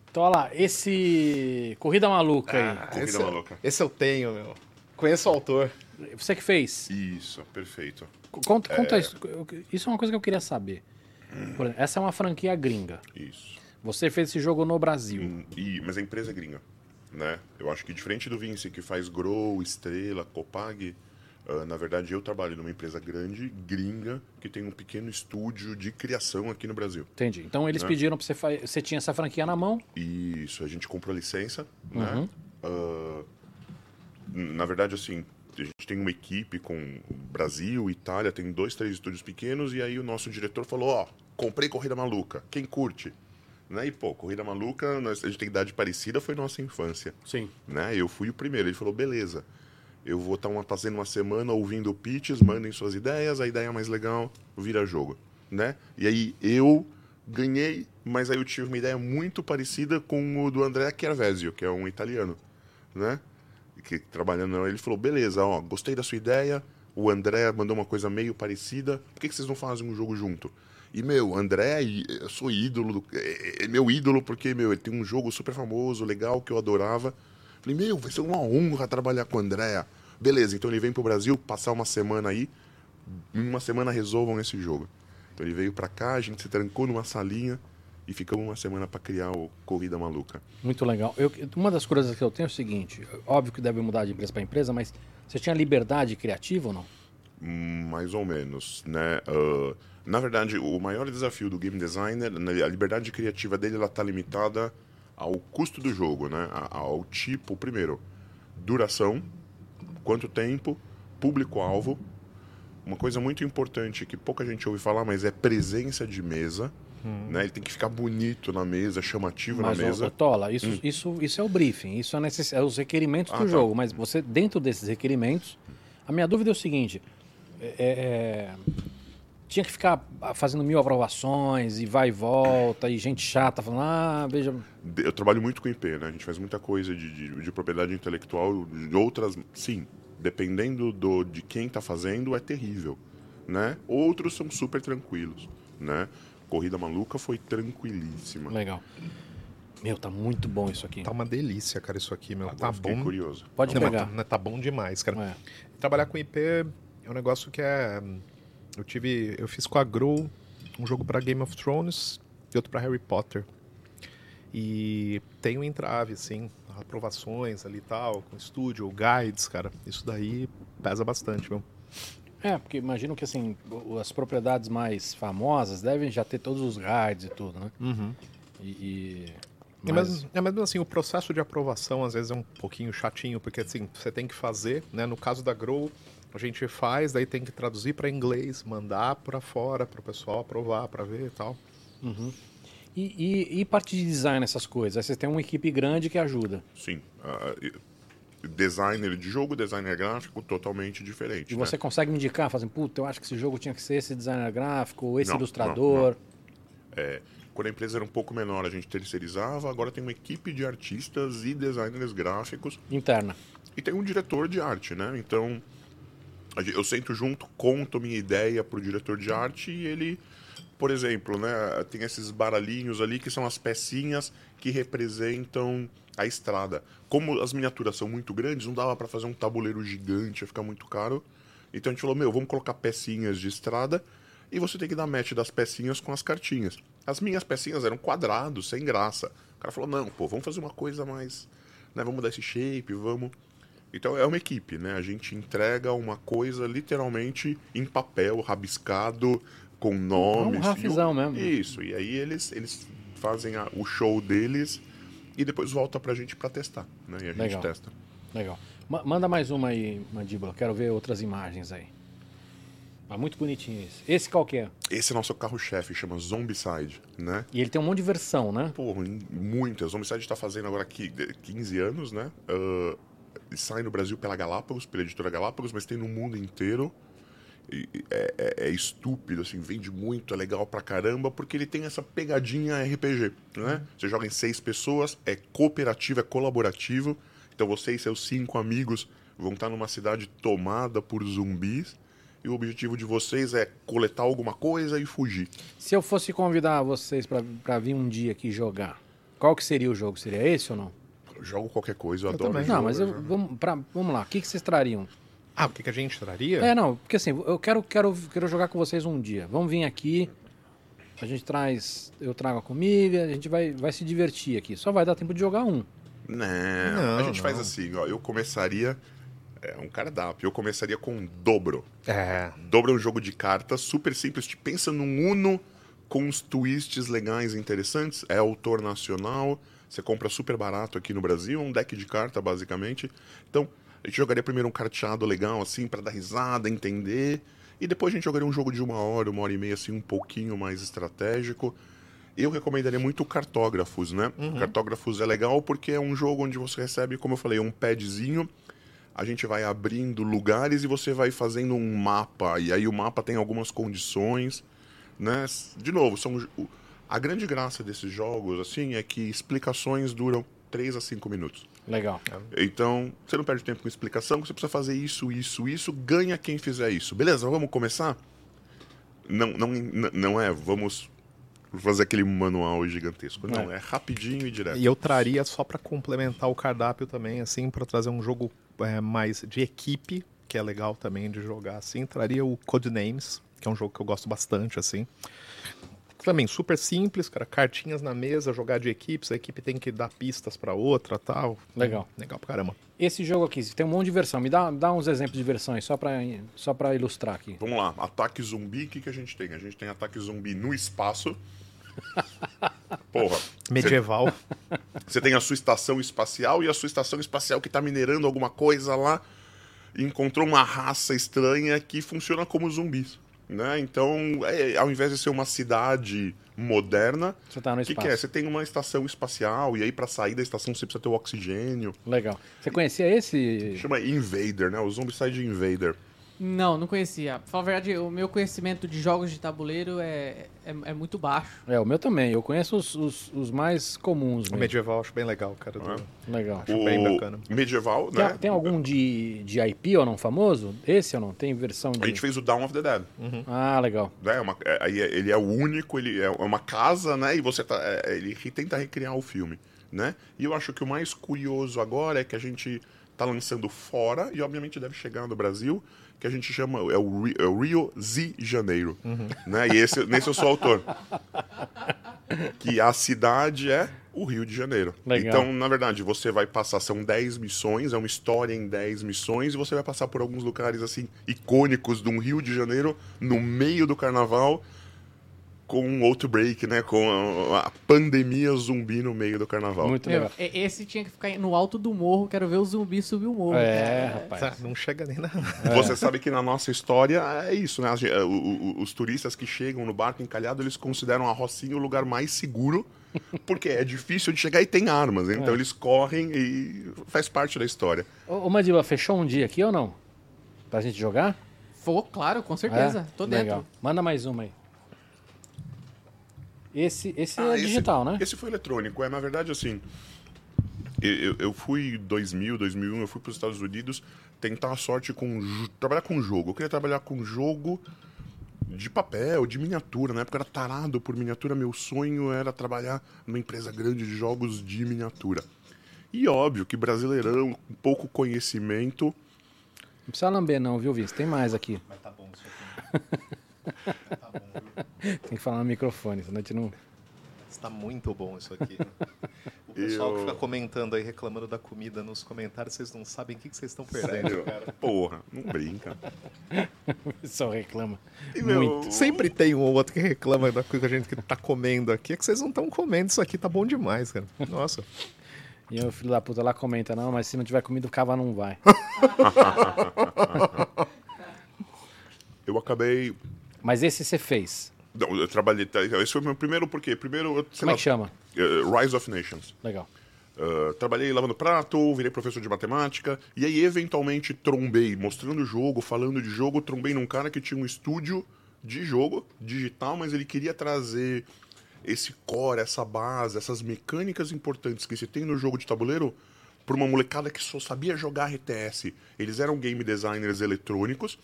Então, olha lá, esse. Corrida Maluca aí. Corrida esse, maluca. esse eu tenho, meu. Conheço o autor. Você que fez. Isso, perfeito. Conta, conta isso. Isso é uma coisa que eu queria saber. Por exemplo, essa é uma franquia gringa. Isso. Você fez esse jogo no Brasil. Hum, E, mas a empresa é gringa, né? Eu acho que diferente do Vinci, que faz Grow, Estrela, Copag, ah, na verdade eu trabalho numa empresa grande, gringa, que tem um pequeno estúdio de criação aqui no Brasil. Entendi. Então eles Né? pediram pra você. fa- Você tinha essa franquia na mão. Isso, a gente comprou a licença, Uhum. né? Ah, na verdade, assim, a gente tem uma equipe com Brasil, Itália, tem dois, três estúdios pequenos, e aí o nosso diretor falou, ó, comprei Corrida Maluca, quem curte? Né? E, pô, Corrida Maluca, nós, a gente tem idade parecida, foi nossa infância. Sim. né? Eu fui o primeiro. Ele falou, beleza. Eu vou estar uma, fazendo uma semana ouvindo pitches, mandem suas ideias, a ideia mais legal vira jogo, né? E aí eu ganhei, mas aí eu tive uma ideia muito parecida com o do André Chiarvesio, que é um italiano, né? Que trabalhando, ele falou, beleza, ó, gostei da sua ideia, o André mandou uma coisa meio parecida, por que, que vocês não fazem um jogo junto? E, meu, André, eu sou ídolo, do, é, é meu ídolo porque, meu, ele tem um jogo super famoso, legal, que eu adorava. Falei, meu, vai ser uma honra trabalhar com o André. Beleza, então ele vem pro Brasil, passar uma semana aí, em uma semana resolvam esse jogo. Então ele veio pra cá, a gente se trancou numa salinha e ficamos uma semana pra criar o Corrida Maluca. Muito legal. Eu- uma das coisas que eu tenho é o seguinte: óbvio que deve mudar de empresa para empresa, mas você tinha liberdade criativa ou não? Hum, Mais ou menos, né? Ah, na verdade, o maior desafio do game designer, né, a liberdade criativa dele, ela tá limitada ao custo do jogo, né? Ao tipo, primeiro, duração, Quanto tempo, público-alvo. Uma coisa muito importante que pouca gente ouve falar, mas é presença de mesa. Né? Ele tem que ficar bonito na mesa, chamativo Mas, na mesa. ô, Tola, isso, isso, isso é o briefing, isso é, necess... é os requerimentos Ah, do tá. jogo. Mas você, dentro desses requerimentos, a minha dúvida é o seguinte: é- é- tinha que ficar fazendo mil aprovações e vai e volta, e gente chata falando, ah, veja. Eu trabalho muito com IP, né? A gente faz muita coisa de, de, de propriedade intelectual, de outras, sim, dependendo do, de quem está fazendo, é terrível, né? Outros são super tranquilos, né? Corrida Maluca foi tranquilíssima. Legal. Meu, tá muito bom isso aqui. Tá uma delícia, cara, isso aqui, meu. Agora tá eu fiquei bom. curioso. Pode Não, pegar. tá, né, tá bom demais, cara. É. Trabalhar com IP é um negócio que é. Eu tive. Eu fiz com a Grow um jogo pra Game of Thrones e outro pra Harry Potter. E tem um entrave, assim, aprovações ali e tal, com estúdio, guides, cara. Isso daí pesa bastante, meu. É, porque imagino que assim, as propriedades mais famosas devem já ter todos os guides e tudo, né? E. e- É mas- mesmo, é mesmo assim, o processo de aprovação às vezes é um pouquinho chatinho, porque assim, você tem que fazer, né? No caso da Grow, a gente faz, daí tem que traduzir para inglês, mandar para fora para o pessoal aprovar, para ver e tal. E, e, e parte de design, essas coisas? Aí vocês têm uma equipe grande que ajuda. Sim. e- designer de jogo, designer gráfico, totalmente diferente. E né? você consegue me indicar, fazendo, puta, eu acho que esse jogo tinha que ser esse designer gráfico, ou esse Não, ilustrador. É, quando a empresa era um pouco menor, a gente terceirizava, agora tem uma equipe de artistas e designers gráficos Interna. e tem um diretor de arte, né? Então, eu sento junto, conto minha ideia pro diretor de arte e ele, por exemplo, né, tem esses baralhinhos ali que são as pecinhas que representam a estrada. Como as miniaturas são muito grandes, não dava para fazer um tabuleiro gigante, ia ficar muito caro. Então a gente falou, meu, vamos colocar pecinhas de estrada e você tem que dar match das pecinhas com as cartinhas. As minhas pecinhas eram quadrados, sem graça. O cara falou, não, pô, vamos fazer uma coisa mais... Né, vamos dar esse shape, vamos... Então é uma equipe, né? A gente entrega uma coisa literalmente em papel, rabiscado, com nomes. É um rafizão e o- mesmo. Isso, e aí eles, eles fazem a- o show deles e depois volta pra gente pra testar, né? E a gente Legal. testa. Legal. Ma- manda mais uma aí, Mandíbula. Quero ver outras imagens aí. Tá muito bonitinho esse. Esse qual que é? Esse é nosso carro-chefe, chama Zombicide, né? E ele tem um monte de versão, né? Pô, muitas. Zombicide está fazendo agora aqui 15 anos, né? Ah, sai no Brasil pela Galápagos, pela editora Galápagos, mas tem no mundo inteiro. E- e é, é- é estúpido, assim, vende muito, é legal pra caramba, porque ele tem essa pegadinha RPG, né? Você joga em seis pessoas, é cooperativo, é colaborativo. Então você e seus cinco amigos vão estar numa cidade tomada por zumbis. E o objetivo de vocês é coletar alguma coisa e fugir. Se eu fosse convidar vocês pra vir um dia aqui jogar, qual que seria o jogo? Seria esse ou não? Eu jogo qualquer coisa, eu, adoro também. jogo, Não, mas eu eu, jogo. vamos, pra, vamos lá. O que, que vocês trariam? Ah, o que, que a gente traria? É, não, porque assim, eu quero, quero, quero jogar com vocês um dia. Vamos vir aqui, a gente traz, eu trago a comida, a gente vai, vai se divertir aqui. Só vai dar tempo de jogar um. Não, Não, a gente não. faz assim, ó. Eu começaria. É um cardápio. Eu começaria com Dobro. É. Dobro é um jogo de cartas super simples. Te pensa num Uno com uns twists legais e interessantes. É autor nacional. Você compra super barato aqui no Brasil. Um deck de carta, basicamente. Então, a gente jogaria primeiro um carteado legal, assim, pra dar risada, entender. E depois a gente jogaria um jogo de uma hora, uma hora e meia, assim, um pouquinho mais estratégico. Eu recomendaria muito o Cartógrafos, né? Cartógrafos é legal porque é um jogo onde você recebe, como eu falei, um padzinho. A gente vai abrindo lugares e você vai fazendo um mapa. E aí o mapa tem algumas condições, né? De novo, são a grande graça desses jogos, assim, é que explicações duram 3 a 5 minutos. Legal. Então, você não perde tempo com explicação, você precisa fazer isso, isso, isso, ganha quem fizer isso. Beleza, vamos começar? Não, não, não é, vamos fazer aquele manual gigantesco. Não, é, rapidinho e direto. E eu traria só pra complementar o cardápio também, assim, pra trazer um jogo é, mais de equipe, que é legal também de jogar, assim. Traria o Codenames, que é um jogo que eu gosto bastante, assim. Também super simples, cara, cartinhas na mesa, jogar de equipes, a equipe tem que dar pistas pra outra, tal. Legal. Legal pra caramba. Esse jogo aqui, tem um monte de versão. Me dá, dá uns exemplos de versões, só pra, só pra ilustrar aqui. Vamos lá, ataque zumbi, o que, que a gente tem? A gente tem ataque zumbi no espaço. Porra. Medieval. Você tem a sua estação espacial e a sua estação espacial que tá minerando alguma coisa lá. encontrou uma raça estranha que funciona como zumbis. Né? Então, é, ao invés de ser uma cidade moderna, Você tá o que, que é? Você tem uma estação espacial, e aí para sair da estação você precisa ter o oxigênio. Legal. Você conhecia esse? Chama Invader, né? O zumbi sai de Invader. Não, não conhecia. Pra falar a verdade, o meu conhecimento de jogos de tabuleiro é, é, é muito baixo. É, o meu também. Eu conheço os, os, os mais comuns. O Mesmo. medieval eu acho bem legal, cara. do- É. Legal. Acho bem o bacana. medieval, Tem, né? tem algum de, de IP ou não famoso? Esse ou não? Tem versão de. A gente fez o Dawn of the Dead. Ah, legal. né? Uma, é, aí é- ele é o único, ele é uma casa, né? E você tá, é, ele tenta recriar o filme, né? E eu acho que o mais curioso agora é que a gente tá lançando fora e obviamente deve chegar no Brasil, que a gente chama é o, Ri- é o Rio Z Janeiro, né? E esse, nesse eu sou autor. Que a cidade é o Rio de Janeiro. Legal. Então, na verdade, você vai passar, são 10 missões, é uma história em 10 missões, e você vai passar por alguns lugares assim icônicos de um Rio de Janeiro no meio do carnaval com um outbreak, né? Com a, a pandemia zumbi no meio do carnaval. Muito Meu, legal. esse tinha que ficar no alto do morro, quero ver o zumbi subir o morro. É, cara. rapaz. Tá, não chega nem na. Você sabe que na nossa história é isso, né? Os turistas que chegam no barco encalhado, eles consideram a Rocinha o lugar mais seguro, porque é difícil de chegar e tem armas. Então eles correm e faz parte da história. Ô, ô Madiba, fechou um dia aqui ou não? Pra gente jogar? Vou, claro, com certeza. É? Tô dentro. Legal. Manda mais uma aí. Esse, esse Ah, é esse- digital, né? Esse foi eletrônico. É, na verdade, assim. Eu, eu- fui em 2000, 2001, eu fui para os Estados Unidos tentar a sorte com. trabalhar com jogo. Eu queria trabalhar com jogo de papel, de miniatura. Na época eu era tarado por miniatura. Meu sonho era trabalhar numa empresa grande de jogos de miniatura. E óbvio que brasileirão, com pouco conhecimento. Não precisa lamber não, viu, Vince? Tem mais aqui. Mas tá bom isso aqui. tá bom? Tem que falar no microfone, senão a gente não... Está muito bom isso aqui. O pessoal que Eu- fica comentando aí, reclamando da comida nos comentários, vocês não sabem o que que vocês estão perdendo, Sério, cara. porra, não brinca. O pessoal reclama. E, meu, Muito. Sempre tem um ou outro que reclama da coisa que a gente que tá comendo aqui, é que vocês não estão comendo isso aqui, tá bom demais, cara. Nossa. E o filho da puta lá comenta, não, mas se não tiver comida, o cava não vai. Eu acabei. Mas esse você fez. Não, eu trabalhei. Esse foi o meu primeiro, porque primeiro. eu- Como é lá, que chama? eh, Rise of Nations. Legal. Uh, trabalhei lavando prato, virei professor de matemática, e aí eventualmente trombei, mostrando o jogo, falando de jogo, trombei num cara que tinha um estúdio de jogo digital, mas ele queria trazer esse core, essa base, essas mecânicas importantes que se tem no jogo de tabuleiro para uma molecada que só sabia jogar RTS. Eles eram game designers eletrônicos,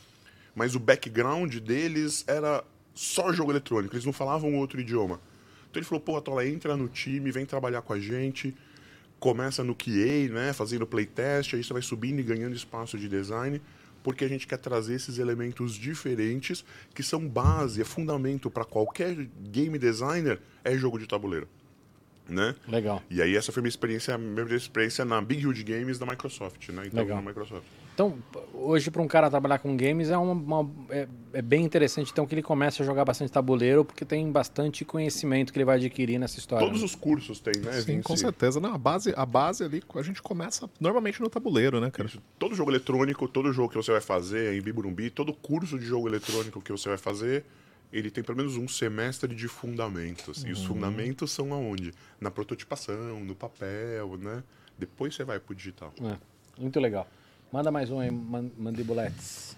mas o background deles era só jogo eletrônico, eles não falavam outro idioma. Então ele falou, pô, Tola, entra no time, vem trabalhar com a gente, começa no QA, né, fazendo playtest, aí você vai subindo e ganhando espaço de design, porque a gente quer trazer esses elementos diferentes que são base, é fundamento para qualquer game designer, é jogo de tabuleiro, né? Legal. E aí essa foi minha experiência, minha primeira experiência na Big Huge Games da Microsoft, né? Então, Legal. na Microsoft. Então, hoje para um cara trabalhar com games é, uma, uma- é, é bem interessante então que ele comece a jogar bastante tabuleiro, porque tem bastante conhecimento que ele vai adquirir nessa história. Todos né? os cursos tem, né? Sim, com certeza. Não, a, base, a base ali, a gente começa normalmente no tabuleiro, né, cara? Isso. Todo jogo eletrônico, todo jogo que você vai fazer em Biburumbi, todo curso de jogo eletrônico que você vai fazer, ele tem pelo menos um semestre de fundamentos. E os fundamentos são aonde? Na prototipação, no papel, né? Depois você vai pro digital. É, muito legal. Manda mais um aí, Man- Mandibuletes.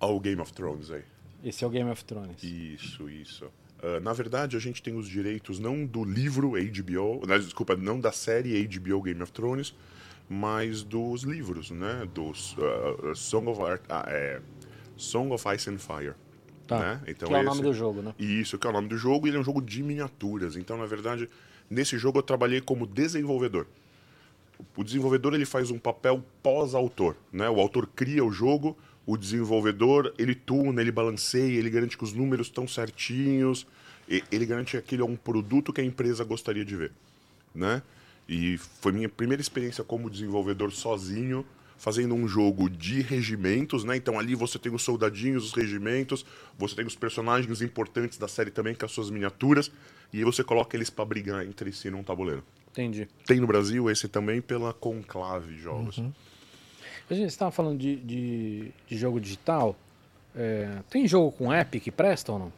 Olha o Game of Thrones aí. Esse é o Game of Thrones. Isso, isso. Ah, na verdade, a gente tem os direitos não do livro HBO, né, desculpa, não da série HBO Game of Thrones, mas dos livros, né? Dos ah, Song of Art, ah, é, Song of Ice and Fire. Tá. Né? Então, que é o esse- nome do jogo, né? Isso, que é o nome do jogo, e ele é um jogo de miniaturas. Então, na verdade, nesse jogo eu trabalhei como desenvolvedor. O desenvolvedor ele faz um papel pós-autor, né? O autor cria o jogo, o desenvolvedor ele tuna, ele balanceia, ele garante que os números estão certinhos, e- ele garante que aquele é um produto que a empresa gostaria de ver, né? E foi minha primeira experiência como desenvolvedor sozinho, fazendo um jogo de regimentos, né? Então ali você tem os soldadinhos, os regimentos, você tem os personagens importantes da série também com as suas miniaturas, e aí você coloca eles para brigar entre si num tabuleiro. Entendi. Tem no Brasil esse também pela Conclave Jogos. Eu A gente estava falando de, de, de jogo digital. É, tem jogo com app que presta ou não?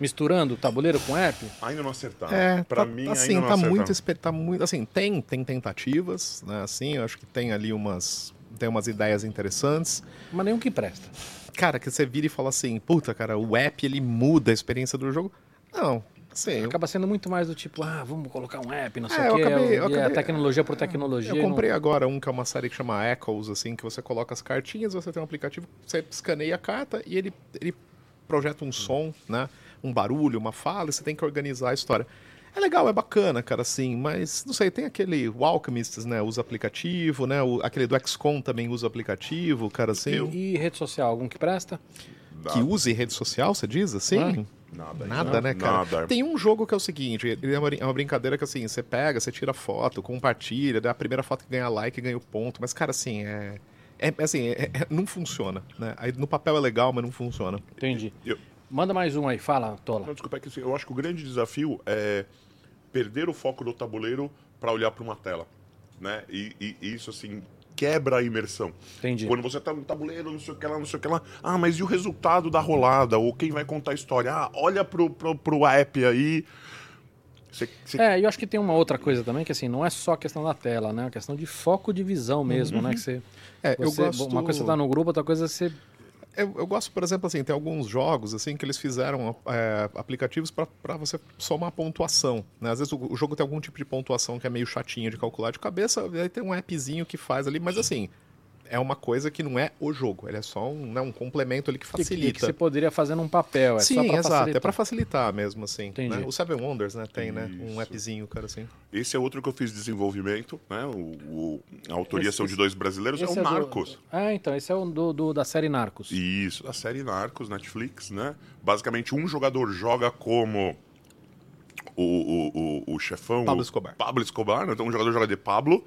Misturando tabuleiro com app? Ainda não acertaram. É, pra tá, mim, assim, ainda não tá acertaram. muito, tá muito, assim, tem, tem tentativas, né, assim, eu acho que tem ali umas, tem umas ideias interessantes. Mas nenhum que presta. Cara, que você vira e fala assim, puta, cara, o app, ele muda a experiência do jogo. Não, assim, eu, Acaba sendo muito mais do tipo, ah, vamos colocar um app, não sei É, o eu quê. acabei- eu é acabei- tecnologia por tecnologia. eu e não- comprei agora um que é uma série que chama Echoes, assim, que você coloca as cartinhas, você tem um aplicativo, você escaneia a carta e ele, ele projeta um som, né, um barulho, uma fala, e você tem que organizar a história. É legal, é bacana, cara, assim, mas não sei, tem aquele o Alchemists, né, usa aplicativo, né, o- aquele do XCOM também usa aplicativo, cara, assim, Eu- E rede social, algum que presta? que use rede social, você diz, assim? Nada, Nada, não, né, cara? Nada. Tem um jogo que é o seguinte, ele é uma, é uma brincadeira que assim, você pega, você tira foto, compartilha, daí a primeira foto que ganha like ganha o ponto, mas cara, assim, é, é assim, é- é- não funciona, né? Aí no papel é legal, mas não funciona. Entendi. Eu- Manda mais um aí, fala, Tola. Não, desculpa, é que assim, eu acho que o grande desafio é perder o foco do tabuleiro para olhar para uma tela, né? E, e- e isso assim quebra a imersão. Entendi. Quando você tá no tabuleiro, não sei o que lá, não sei o que lá. Ah, mas e o resultado da rolada? Ou quem vai contar a história? Ah, olha pro, pro, pro app aí. Você, você- É, e eu acho que tem uma outra coisa também, que assim, não é só a questão da tela, né? É a questão de foco de visão mesmo, né? Que você, É, eu você- gosto... Uma coisa é você tá no grupo, outra coisa é você... Eu, eu gosto, por exemplo, assim, tem alguns jogos assim que eles fizeram é, aplicativos para você somar pontuação. Né? Às vezes o, o jogo tem algum tipo de pontuação que é meio chatinho de calcular de cabeça, aí tem um appzinho que faz ali, mas assim, é uma coisa que não é o jogo, ele é só um, né, um complemento ali que Que, que, facilita. que você poderia fazer num papel, é Sim, só pra exato, facilitar. é pra facilitar mesmo, assim. Né? O Seven Wonders, né, tem, né? Um Isso. appzinho, cara, assim. Esse é outro que eu fiz desenvolvimento, né? O, o- a autoria Esse- são de dois brasileiros, é o do- Narcos. Ah, então, esse é o do, do- da série Narcos. Isso, a série Narcos, Netflix, né? Basicamente, um jogador joga como o, o, o, o chefão. Pablo o Escobar. Pablo Escobar, né? então um jogador joga de Pablo.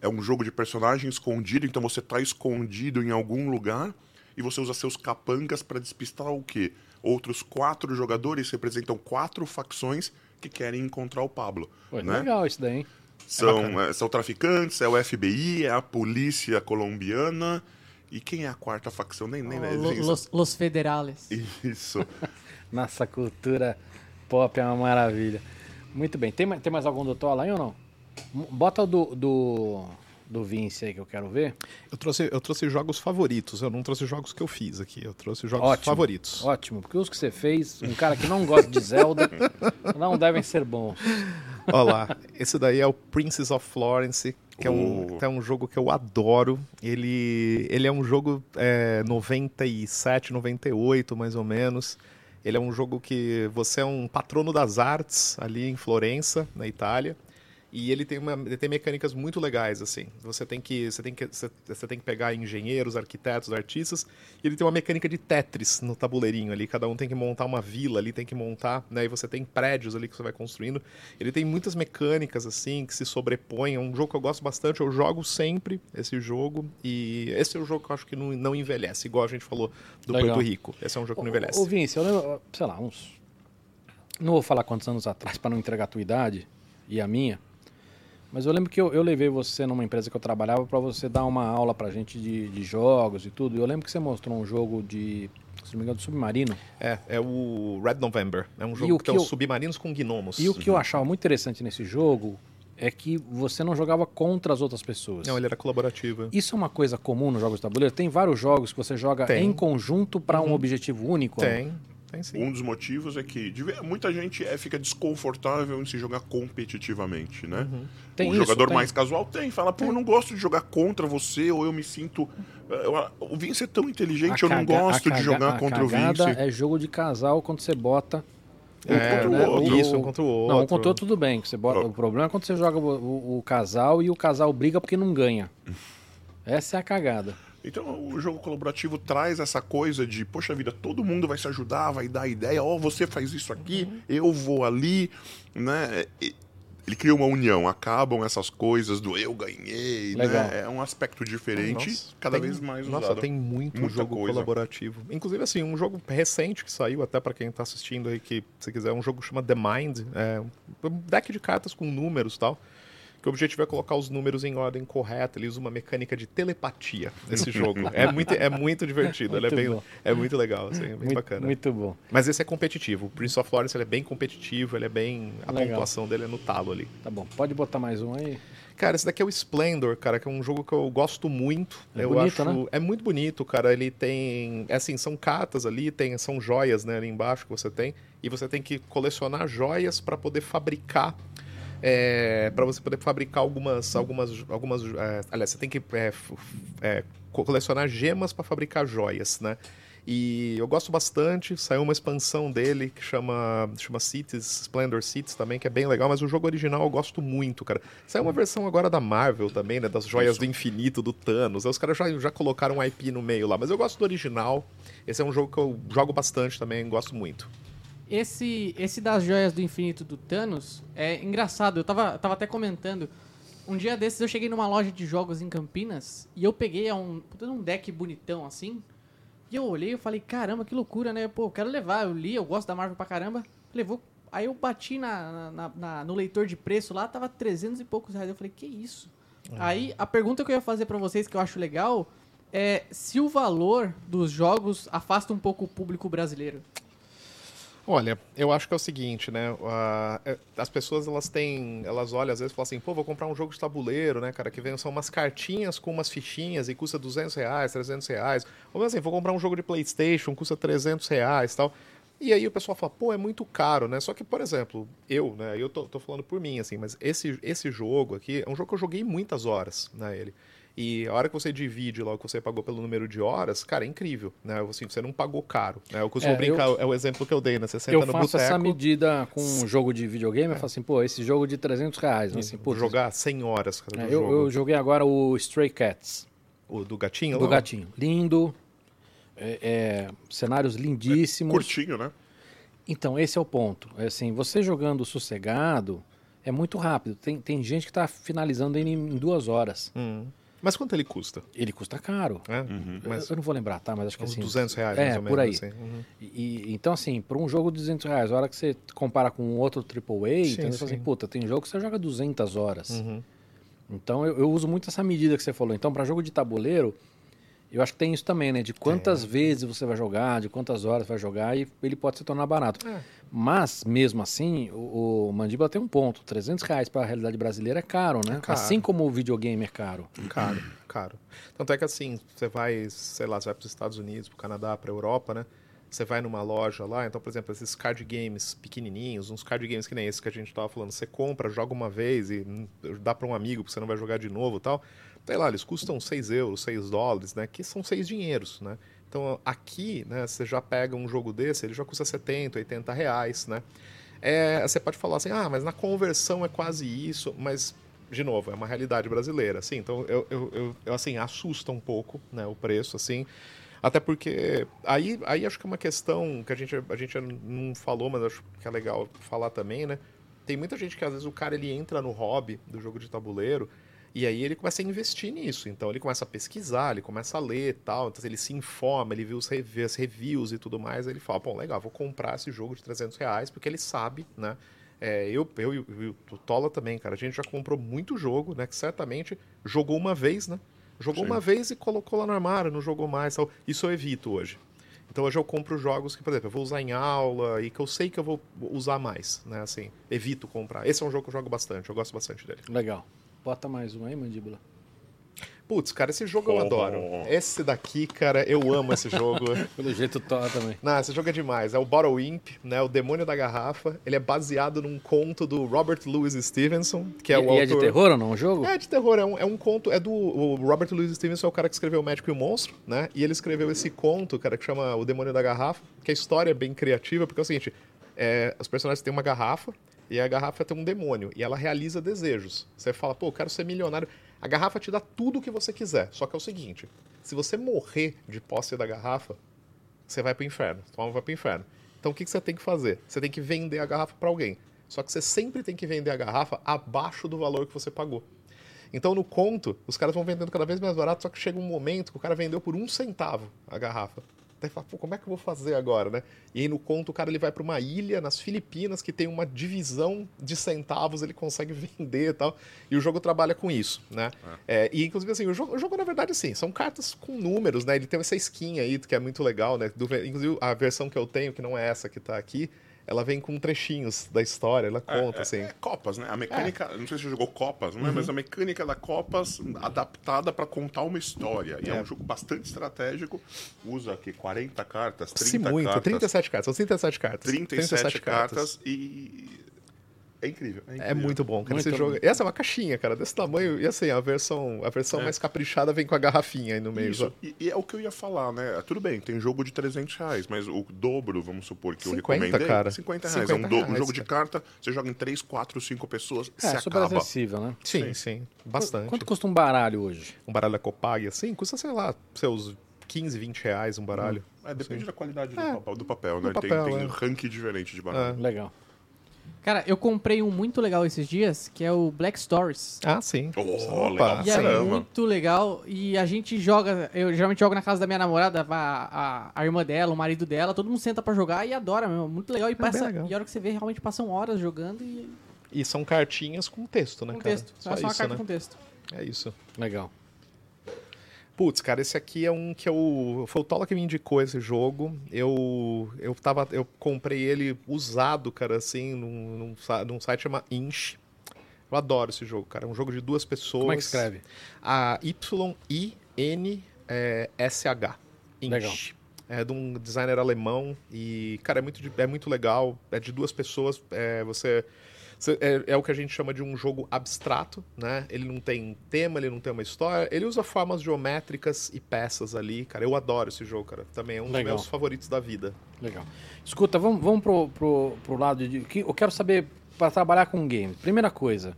É um jogo de personagem escondido, então você tá escondido em algum lugar e você usa seus capangas para despistar o quê? Outros quatro jogadores representam quatro facções que querem encontrar o Pablo. Pô, né? Legal isso daí, hein? São, é, são traficantes, é o FBI, é a polícia colombiana. E quem é a quarta facção? Nem, nem Lo- Los, Los Federales. Isso. Nossa cultura pop é uma maravilha. Muito bem. Tem, mais- tem mais algum do Tola aí ou não? Bota o do, do, do Vince aí que eu quero ver. Eu trouxe, eu trouxe jogos favoritos, eu não trouxe jogos que eu fiz aqui, eu trouxe jogos Ótimo. favoritos. Ótimo, porque os que você fez, um cara que não gosta de Zelda, não devem ser bons. Olha lá, esse daí é o Princess of Florence, que é um, que é um jogo que eu adoro. Ele, ele é um jogo é, 97, 98 mais ou menos. Ele é um jogo que você é um patrono das artes ali em Florença, na Itália. E ele tem, uma, ele tem mecânicas muito legais, assim. Você tem que, você tem que, você, tem que pegar engenheiros, arquitetos, artistas. E ele tem uma mecânica de Tetris no tabuleirinho ali. Cada um tem que montar uma vila ali, tem que montar, né? E você tem prédios ali que você vai construindo. Ele tem muitas mecânicas, assim, que se sobrepõem. É um jogo que eu gosto bastante. Eu jogo sempre esse jogo. E esse é o jogo que eu acho que não, não envelhece, igual a gente falou do Legal. Porto Rico. Esse é um jogo que não envelhece. Ô, Vince, eu lembro, sei lá, uns. Não vou falar quantos anos atrás para não entregar a tua idade e a minha. Mas eu lembro que eu, eu levei você numa empresa que eu trabalhava para você dar uma aula pra gente de, de jogos e tudo. E eu lembro que você mostrou um jogo de, se não me engano, de submarino. É, é o Red November. É um jogo que tem que os eu- submarinos com gnomos. E o que eu achava muito interessante nesse jogo é que você não jogava contra as outras pessoas. Não, ele era colaborativo. Isso é uma coisa comum nos jogos de tabuleiro? Tem vários jogos que você joga Tem. em conjunto para um objetivo único? Tem, tem sim. Um dos motivos é que muita gente é, fica desconfortável em se jogar competitivamente, né? Tem o isso, jogador tem. mais casual tem, fala, pô, eu não gosto de jogar contra você, ou eu me sinto. eu- o Vince é tão inteligente, eu não gosto a de jogar a contra o cagada Vince. é jogo de casal quando você bota Um contra o né, outro. Isso, um contra o outro. Não, um contra o outro tudo bem. que Você bota. O problema é quando você joga o, o- o casal e o casal briga porque não ganha. Essa é a cagada. Então, o jogo colaborativo traz essa coisa de, poxa vida, todo mundo vai se ajudar, vai dar ideia, ó, você faz isso aqui, Uhum. eu vou ali, né? E- Ele cria uma união, acabam essas coisas do eu ganhei, Legal. né? É um aspecto diferente, Nossa, cada tem- vez mais Nossa, usado. tem muito Muita jogo coisa. colaborativo. Inclusive, assim, um jogo recente que saiu, até pra quem tá assistindo aí, que se quiser, um jogo que chama The Mind. É um deck de cartas com números e tal. Que o objetivo é colocar os números em ordem correta. Ele usa uma mecânica de telepatia nesse jogo. É muito, é muito divertido, é, Muito bem, bom. é muito legal, assim, é bem muito, bacana. Muito bom. Mas esse é competitivo. O Prince of Florence é bem competitivo, ele é bem. A Legal. pontuação dele é no talo ali. Tá bom. Pode botar mais um aí? Cara, esse daqui é o Splendor, cara, que é um jogo que eu gosto muito. É eu bonito, acho, né? É muito bonito, cara. Ele tem. É assim, são cartas ali, tem, são joias, né, ali embaixo que você tem. E você tem que colecionar joias para poder fabricar. É, para você poder fabricar algumas. algumas, algumas é, aliás, você tem que é, é, colecionar gemas para fabricar joias, né? E eu gosto bastante. Saiu uma expansão dele que chama, chama Cities, Splendor Cities também, que é bem legal, mas o jogo original eu gosto muito, cara. Saiu uma versão agora da Marvel também, né? Das joias do infinito do Thanos. Aí os caras já, já colocaram um IP no meio lá, mas eu gosto do original. Esse é um jogo que eu jogo bastante também, gosto muito. Esse, esse das joias do infinito do Thanos é engraçado. Eu tava, tava até comentando. Um dia desses eu cheguei numa loja de jogos em Campinas e eu peguei um, puta, um deck bonitão assim. E eu olhei e falei, caramba, que loucura, né? Pô, eu quero levar. Eu li, eu gosto da Marvel pra caramba. Levou. Aí eu bati na, na- na- no leitor de preço lá, tava 300 e poucos reais. Eu falei, que isso? Aí a pergunta que eu ia fazer pra vocês, que eu acho legal, é se o valor dos jogos afasta um pouco o público brasileiro. Olha, eu acho que é o seguinte, né? é, as pessoas elas têm, elas olham às vezes e falam assim, pô, vou comprar um jogo de tabuleiro, né, cara, que vem são umas cartinhas com umas fichinhas e custa 200 reais, 300 reais. Ou assim, vou comprar um jogo de PlayStation, custa 300 reais, tal. E aí o pessoal fala, pô, é muito caro, né? Só que, por exemplo, eu, né, eu tô, tô falando por mim, assim, mas esse, esse jogo aqui é um jogo que eu joguei muitas horas, né, ele. E a hora que você divide lá o que você pagou pelo número de horas, cara, é incrível, né? Assim, você não pagou caro, né? Eu costumo É, brincar, eu- é o exemplo que eu dei, né? Você senta Eu no faço essa boteco, medida com um jogo de videogame. Eu falo assim, pô, esse jogo de 300 reais. né? Assim, pô, jogar 100 horas, cara, É, eu, jogo. eu joguei agora o Stray Cats, O do gatinho? do lá? gatinho. Lindo, é, é, cenários lindíssimos. Curtinho, né? Então, esse é o ponto. É assim, você jogando sossegado é muito rápido. Tem, tem gente que está finalizando ele em duas horas. Hum. Mas quanto ele custa? Ele custa caro. É? Uhum. Mas Eu não vou lembrar, tá? Mas acho que uns assim. 200 reais, é, mais ou menos. por aí. assim. Uhum. E, então, assim, para um jogo de 200 reais, a hora que você compara com outro AAA, Sim, então você fala sim. assim, puta, tem jogo que você joga 200 horas. Uhum. Então, eu, eu uso muito essa medida que você falou. Então, para jogo de tabuleiro, eu acho que tem isso também, né? De quantas vezes você vai jogar, de quantas horas vai jogar, e ele pode se tornar barato. É. Mas, mesmo assim, o, o Mandíbula tem um ponto. 300 reais para a realidade brasileira é caro, né? É caro. Assim como o videogame é caro. Caro, caro. Tanto é que assim, você vai, sei lá, você vai para os Estados Unidos, para o Canadá, para a Europa, né? Você vai numa loja lá, então, por exemplo, esses card games pequenininhos, uns card games que nem esse que a gente tava falando, você compra, joga uma vez e hum, dá para um amigo, porque você não vai jogar de novo e tal. Sei lá, eles custam 6 euros, 6 dólares, né? Que são 6 dinheiros, né? Então, aqui, né, você já pega um jogo desse, ele já custa 70, 80 reais, né? É, você pode falar assim, ah, mas na conversão é quase isso, mas, de novo, é uma realidade brasileira, assim, então eu, eu, eu, eu, assim, assusta um pouco, né, o preço, assim, até porque, aí, aí acho que é uma questão que a gente, a gente não falou, mas acho que é legal falar também, né, tem muita gente que às vezes o cara ele entra no hobby do jogo de tabuleiro e aí ele começa a investir nisso. Então ele começa a pesquisar, ele começa a ler e tal. Então ele se informa, ele vê, os, rev- vê as reviews e tudo mais. Aí ele fala, bom, legal, vou comprar esse jogo de 300 reais, porque ele sabe, né? É, eu, eu e o- e o Tola também, cara. A gente já comprou muito jogo, né? Que certamente jogou uma vez, né? Jogou Sim. uma vez e colocou lá no armário, não jogou mais. Tal. Isso eu evito hoje. Então hoje eu compro jogos que, por exemplo, eu vou usar em aula e que eu sei que eu vou usar mais, né? Assim, evito comprar. Esse é um jogo que eu jogo bastante, eu gosto bastante dele. Legal. Bota mais um aí, Mandíbula. Putz, cara, esse jogo eu adoro. Esse daqui, cara, eu amo esse jogo. Pelo jeito, Tola também. Não, esse jogo é demais. É o Bottle Imp, né? O Demônio da Garrafa. Ele é baseado num conto do Robert Louis Stevenson, que é e, o e autor... é de terror ou não o jogo? É de terror, é um, é um conto, é do o Robert Louis Stevenson, é o cara que escreveu O Médico e o Monstro, né? E ele escreveu esse conto, cara, que chama O Demônio da Garrafa, que a história é bem criativa, porque é o seguinte, é, os personagens têm uma garrafa, e a garrafa tem um demônio, e ela realiza desejos. Você fala, pô, eu quero ser milionário. A garrafa te dá tudo o que você quiser, só que é o seguinte, se você morrer de posse da garrafa, você vai pro inferno, sua alma vai pro inferno. Então o que, que você tem que fazer? Você tem que vender a garrafa para alguém. Só que você sempre tem que vender a garrafa abaixo do valor que você pagou. Então no conto, os caras vão vendendo cada vez mais barato, só que chega um momento que o cara vendeu por um centavo a garrafa. Daí fala, pô, como é que eu vou fazer agora, né? E aí no conto o cara ele vai para uma ilha nas Filipinas que tem uma divisão de centavos, ele consegue vender e tal. E o jogo trabalha com isso, né? É, e inclusive assim, o jogo, o jogo na verdade assim, são cartas com números, né? Ele tem essa skin aí que é muito legal, né? Do- inclusive a versão que eu tenho, que não é essa que tá aqui, ela vem com trechinhos da história, ela conta, é, assim. é Copas, né? A mecânica, não sei se você jogou Copas, né? Mas a mecânica da Copas adaptada para contar uma história. E é. É. um jogo bastante estratégico. Usa aqui 40 cartas, 30 Se muito, cartas. 37 cartas, são 37 cartas. 37 cartas e. É incrível. É, É incrível. muito bom, cara. Muito esse jogo. Essa é uma caixinha, cara, desse tamanho. E assim, a versão, a versão É. mais caprichada vem com a garrafinha aí no meio. Isso, e, e é o que eu ia falar, né? Tudo bem, tem jogo de 300 reais, mas o dobro, vamos supor, que eu 50, recomendei, cara. 50 reais. 50 é um, do- um reais, jogo de cara. carta, você joga em 3, 4, 5 pessoas, É, se super acaba. acessível, né? Sim, sim. Bastante. Quanto custa um baralho hoje? Um baralho da Copag, assim, custa, sei lá, seus 15, 20 reais um baralho. É, depende da qualidade do, É, papel, do papel, do né? papel, tem tem é. ranking diferente de baralho. Legal. Cara, eu comprei um muito legal esses dias, que é o Black Stories. Ah, sim. Oh, Opa, legal. E é Caramba. muito legal. E a gente joga. Eu geralmente jogo na casa da minha namorada, a, a, a irmã dela, o marido dela, todo mundo senta pra jogar e adora mesmo. Muito legal. E, passa, bem legal. e a hora que você vê, realmente passam horas jogando e E são cartinhas com texto, né, com cara? texto. Só é só uma isso, carta né? com texto. É isso. Legal. Putz, cara, esse aqui é um que eu. Foi o Tola que me indicou esse jogo. Eu. Eu tava. Eu comprei ele usado, cara, assim, num, num, num site chama Inch. Eu adoro esse jogo, cara. É um jogo de duas pessoas. Como é que escreve? A Y-I-N-S-H. Inch. Legal. É de um designer alemão e, cara, é muito, é muito legal. É de duas pessoas. É, você- é, é o que a gente chama de um jogo abstrato, né? Ele não tem tema, ele não tem uma história. Ele usa formas geométricas e peças ali, cara. Eu adoro esse jogo, cara. Também é um Legal. dos meus favoritos da vida. Legal. Escuta, vamos, vamos pro, pro, pro lado de. que- Eu quero saber, para trabalhar com game, primeira coisa.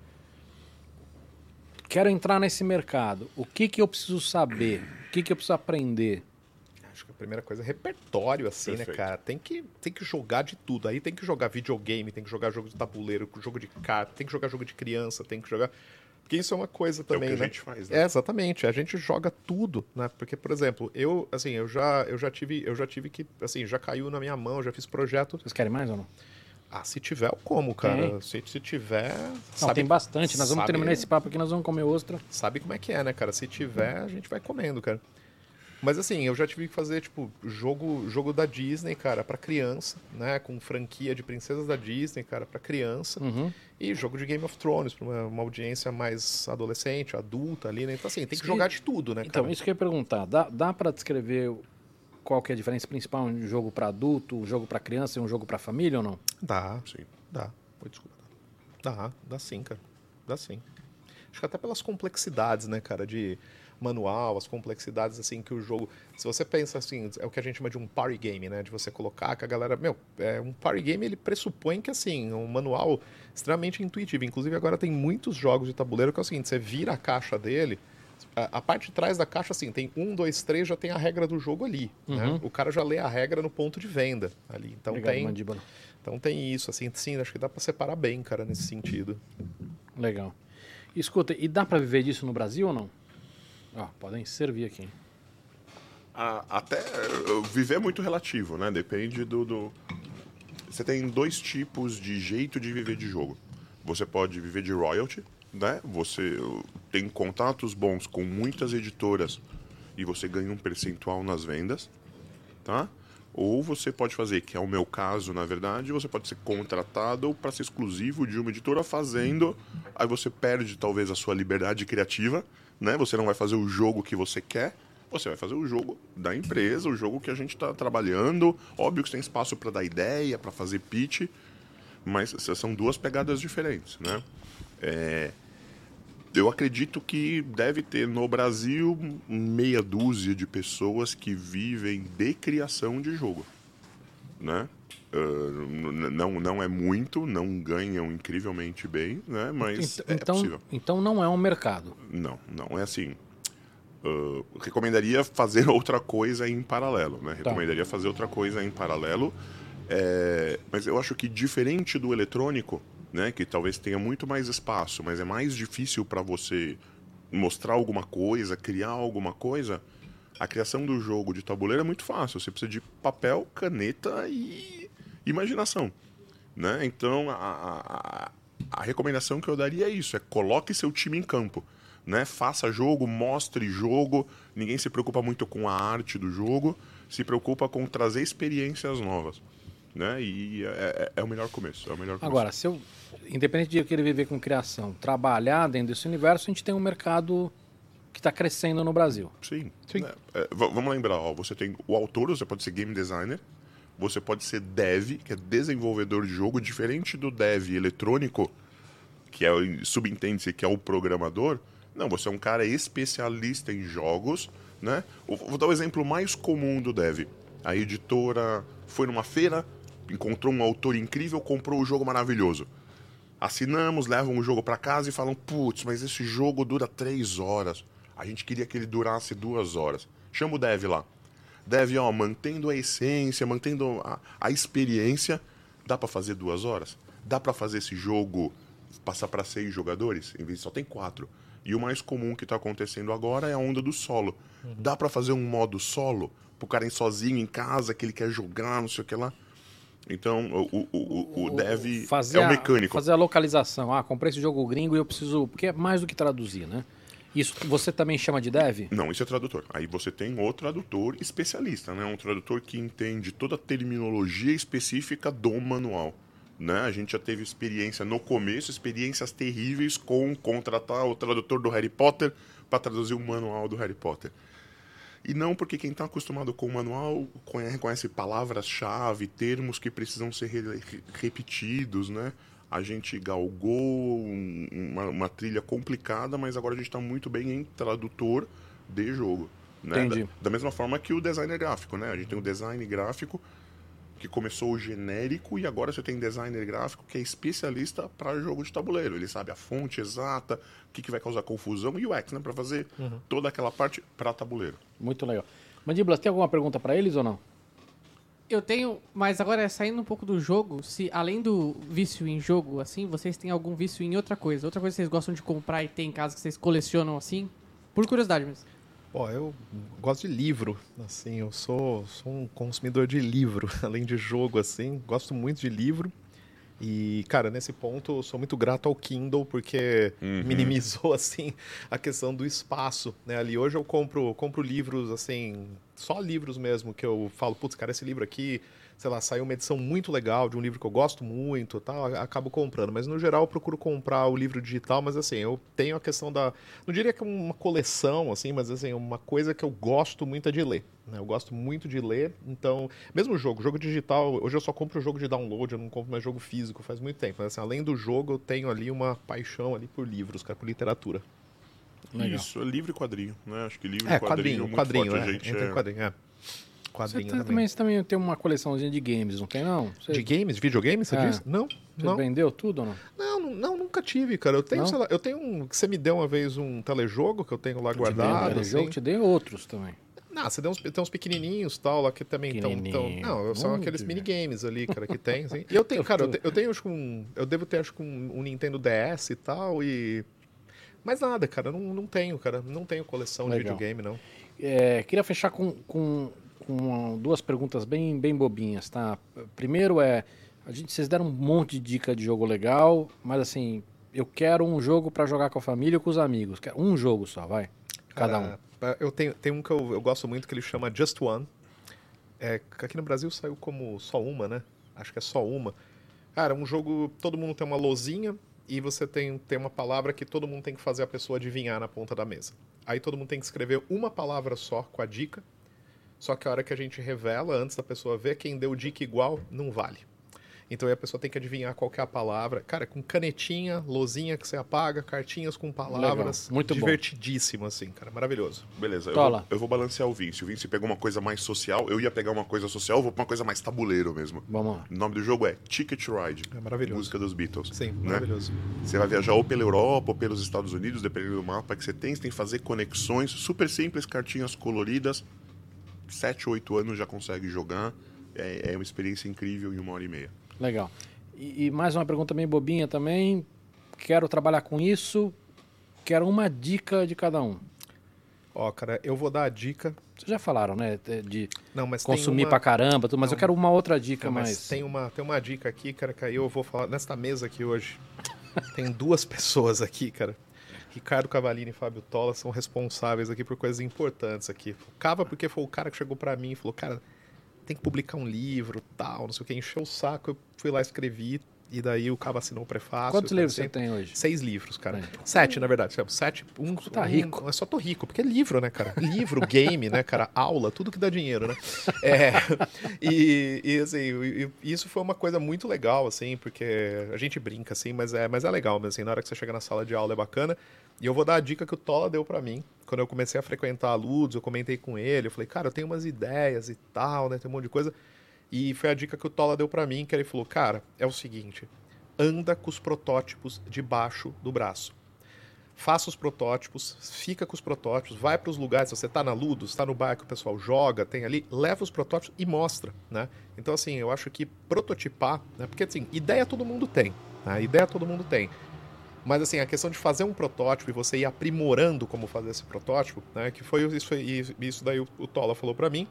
Quero entrar nesse mercado. O que, que eu preciso saber? O que, que eu preciso aprender? Acho que a primeira coisa é repertório, assim, né, Perfeito. cara? Tem que, tem que jogar de tudo. Aí tem que jogar videogame, tem que jogar jogo de tabuleiro, jogo de carta, tem que jogar jogo de criança, tem que jogar. Porque isso é uma coisa É o também, que a né? gente faz, né? É, exatamente. A gente joga tudo, né? Porque, por exemplo, eu, assim, eu já, eu já tive, eu já tive que, assim, já caiu na minha mão, já fiz projeto. Vocês querem mais ou não? Ah, se tiver, eu como, cara. Se, se tiver, Não, sabe, tem bastante. Nós vamos sabe- terminar esse papo aqui, nós vamos comer ostra. sabe como é que é, né, cara? Se tiver, a gente vai comendo, cara. Mas assim, eu já tive que fazer, tipo, jogo, jogo da Disney, cara, pra criança, né? Com franquia de princesas da Disney, cara, pra criança. Uhum. E jogo de Game of Thrones, pra uma, uma audiência mais adolescente, adulta ali, né? Então, assim, tem que que- jogar de tudo, né, Então, cara? isso que eu ia perguntar. Dá, dá para descrever qual que é a diferença principal um jogo para adulto, um jogo para criança e um jogo para família ou não? Dá, Sim. dá. Oi, desculpa. Dá, dá sim, cara. Dá sim. Acho que até pelas complexidades, né, cara, de manual, as complexidades, assim, que o jogo... Se você pensa, assim, é o que a gente chama de um party game, né, de você colocar que a galera... Meu, é, um party game, ele pressupõe que, assim, um manual extremamente intuitivo. Inclusive, agora tem muitos jogos de tabuleiro que é o seguinte, você vira a caixa dele... A, a parte de trás da caixa, assim, tem um, dois, três, já tem a regra do jogo ali. Né? Uhum. O cara já lê a regra no ponto de venda ali. Então Obrigado, tem, mandíbula. então tem isso, assim, sim, acho que dá pra separar bem, cara, nesse sentido. Legal. Escuta, e dá para viver disso no Brasil ou não? Podem servir aqui. hein? A- até uh, viver é muito relativo, né? Depende do, do- Você tem dois tipos de jeito de viver de jogo. Você pode viver de royalty, né? Você uh, tem contatos bons com muitas editoras e você ganha um percentual nas vendas, tá? Ou você pode fazer, que é o meu caso, na verdade, você pode ser contratado para ser exclusivo de uma editora fazendo, aí você perde talvez a sua liberdade criativa, né? Você não vai fazer o jogo que você quer, você vai fazer o jogo da empresa, o jogo que a gente está trabalhando. Óbvio que tem espaço para dar ideia, para fazer pitch, mas são duas pegadas diferentes, né? É, eu acredito que deve ter no Brasil meia dúzia de pessoas que vivem de criação de jogo, né? Ah, não, não é muito, não ganham incrivelmente bem, né? Mas Ent- é então, possível. então não é um mercado. Não, não é assim. Ah, recomendaria fazer outra coisa em paralelo, né? Recomendaria fazer outra coisa em paralelo. É, mas eu acho que diferente do eletrônico, né, que talvez tenha muito mais espaço, mas é mais difícil para você mostrar alguma coisa, criar alguma coisa. A criação do jogo de tabuleiro é muito fácil. Você precisa de papel, caneta e imaginação. Né? Então, a, a, a recomendação que eu daria é isso: é coloque seu time em campo. Né? Faça jogo, mostre jogo. Ninguém se preocupa muito com a arte do jogo, se preocupa com trazer experiências novas. Né? E é, é- é o melhor começo. É o melhor começo. Agora, se eu, independente de eu querer viver com criação, trabalhar dentro desse universo, a gente tem um mercado que está crescendo no Brasil. Sim. Sim. né? É, vamos lembrar, ó, você tem o autor, você pode ser game designer, você pode ser dev, que é desenvolvedor de jogo, diferente do dev eletrônico, que é subentende-se que é o programador. Não, você é um cara especialista em jogos, né? Vou dar o exemplo mais comum do dev. A editora foi numa feira, encontrou um autor incrível, comprou o jogo maravilhoso. Assinamos, levam o jogo para casa e falam: putz, mas esse jogo dura três horas. A gente queria que ele durasse duas horas. Chama o dev lá. Dev, ó, mantendo a essência, mantendo a, a experiência, dá para fazer duas horas? Dá para fazer esse jogo passar para seis jogadores? Em vez de só tem quatro. E o mais comum que tá acontecendo agora é a onda do solo. Dá para fazer um modo solo? Pro cara ir sozinho em casa, que ele quer jogar, não sei o que lá. Então, o, o, o, o dev fazer é o a- mecânico. fazer a localização. Ah, comprei esse jogo gringo e eu preciso. Porque é mais do que traduzir, né? Isso você também chama de dev? Não, isso é tradutor. Aí você tem o tradutor especialista, né? Um tradutor que entende toda a terminologia específica do manual. Né? A gente já teve experiência no começo, experiências terríveis com contratar o tradutor do Harry Potter para traduzir o manual do Harry Potter. E não porque quem está acostumado com o manual conhe- reconhece palavras-chave, termos que precisam ser re- repetidos, né? A gente galgou um- uma, uma trilha complicada, mas agora a gente está muito bem em tradutor de jogo. Né? Entendi. Da, da mesma forma que o designer gráfico, né? A gente tem o design gráfico que começou o genérico e agora você tem designer gráfico que é especialista para jogo de tabuleiro. Ele sabe a fonte exata, o que, que vai causar confusão e o X, né? Para fazer toda aquela parte para tabuleiro. Muito legal. Mandíbulas, tem alguma pergunta para eles ou não? Eu tenho, mas agora saindo um pouco do jogo, se além do vício em jogo, assim, vocês têm algum vício em outra coisa? Outra coisa que vocês gostam de comprar e ter em casa que vocês colecionam assim? Por curiosidade mesmo. Ó, eu gosto de livro, assim, eu sou, sou um consumidor de livro, além de jogo, assim, gosto muito de livro. E, cara, nesse ponto eu sou muito grato ao Kindle, porque minimizou, assim, a questão do espaço, né? Ali hoje eu compro, compro livros, assim, só livros mesmo, que eu falo, putz, cara, esse livro aqui, sei lá, saiu uma edição muito legal de um livro que eu gosto muito e tal, acabo comprando. Mas no geral eu procuro comprar o livro digital, mas assim, eu tenho a questão da. Não diria que é uma coleção, assim, mas assim, uma coisa que eu gosto muito é de ler. né? Eu gosto muito de ler, então. Mesmo jogo, jogo digital, hoje eu só compro jogo de download, eu não compro mais jogo físico faz muito tempo. Mas assim, além do jogo, eu tenho ali uma paixão ali por livros, cara, por literatura. Legal. Isso, é livro e quadrinho, né? Acho que livro É, e quadrinho, quadrinho, muito quadrinho, forte. é. A gente Entra é- em quadrinho, é. Você, tem- também. também, você também tem uma coleçãozinha de games, não tem não? Você, De games, videogame, você É. disse? Não, você não. vendeu tudo ou não? Não, não, nunca tive, cara. Eu tenho, Não? sei lá, eu tenho um. Você me deu uma vez um telejogo que eu tenho lá guardado. Tem Assim. jogo, te dei outros também. Não, você deu uns, tem uns pequenininhos tal lá que também estão. Não, são Muito, aqueles minigames ali, cara, que tem. Assim. E eu tenho, cara, eu, te- eu tenho acho que um. Eu devo ter acho que um, um Nintendo DS e tal, e. Mas nada, cara, não, não tenho, cara. Não tenho coleção de Legal. videogame, não. É, queria fechar com, com, com duas perguntas bem, bem bobinhas, tá? Primeiro é, a gente, vocês deram um monte de dica de jogo legal, mas assim, eu quero um jogo pra jogar com a família ou com os amigos. Quero um jogo só, vai. Cada um. Cara, Eu tenho, tem um que eu, eu gosto muito que ele chama Just One. É, aqui no Brasil saiu como só uma, né? Acho que é só uma. Cara, um jogo, todo mundo tem uma lozinha e você tem, tem uma palavra que todo mundo tem que fazer a pessoa adivinhar na ponta da mesa. Aí todo mundo tem que escrever uma palavra só com a dica. Só que a hora que a gente revela, antes da pessoa ver, quem deu dica igual, não vale. Então aí a pessoa tem que adivinhar qual que é a palavra. Cara, com canetinha, lozinha que você apaga, cartinhas com palavras. Legal, muito bom. divertidíssimo, assim, cara. Maravilhoso. Beleza, eu vou, eu vou balancear o Vince. O Vince pegou uma coisa mais social, eu ia pegar uma coisa social, eu vou pra uma coisa mais tabuleiro mesmo. Vamos lá. O nome do jogo é Ticket Ride. É maravilhoso. Música dos Beatles. Sim, né? maravilhoso. Você vai viajar ou pela Europa ou pelos Estados Unidos, dependendo do mapa que você tem. Você tem que fazer conexões super simples, cartinhas coloridas. Sete, oito anos já consegue jogar. É, é uma experiência incrível em uma hora e meia. Legal. E, e mais uma pergunta bem bobinha também. Quero trabalhar com isso. Quero uma dica de cada um. Ó, cara, eu vou dar a dica. Vocês já falaram, né? De Não, mas consumir uma... pra caramba, tudo, mas Não. eu quero uma outra dica Não, mas mais. tem uma, tem uma dica aqui, cara, que aí eu vou falar. Nesta mesa aqui hoje, tem duas pessoas aqui, cara. Ricardo Cavalini e Fábio Tola são responsáveis aqui por coisas importantes aqui. Cava, porque foi o cara que chegou pra mim e falou, cara, tem que publicar um livro, tal, não sei o que, encheu o saco, eu fui lá, escrevi, e daí o Cava assinou o prefácio. Quantos eu livros você tem hoje? Seis livros, cara. É. Sete, na verdade. Sete. Um, Tá um- rico. Eu só tô rico, porque é livro, né, cara? Livro, game, né, cara? Aula, tudo que dá dinheiro, né? É, e, e, assim, e- e isso foi uma coisa muito legal, assim, porque a gente brinca, assim, mas é, mas é legal mesmo, assim, na hora que você chega na sala de aula é bacana. E eu vou dar a dica que o Tola deu pra mim. Quando eu comecei a frequentar a Ludos, eu comentei com ele, eu falei, cara, eu tenho umas ideias e tal, né, tem um monte de coisa. E foi a dica que o Tola deu pra mim, que ele falou, cara, é o seguinte, anda com os protótipos debaixo do braço. Faça os protótipos, fica com os protótipos, vai para os lugares, você está na Ludus, está no bar que o pessoal joga, tem ali, leva os protótipos e mostra, né? Então, assim, eu acho que prototipar, né? Porque, assim, ideia todo mundo tem, né? Ideia todo mundo tem. Mas, assim, a questão de fazer um protótipo e você ir aprimorando como fazer esse protótipo, né? Que foi isso, isso, isso daí o, o Tola falou para mim.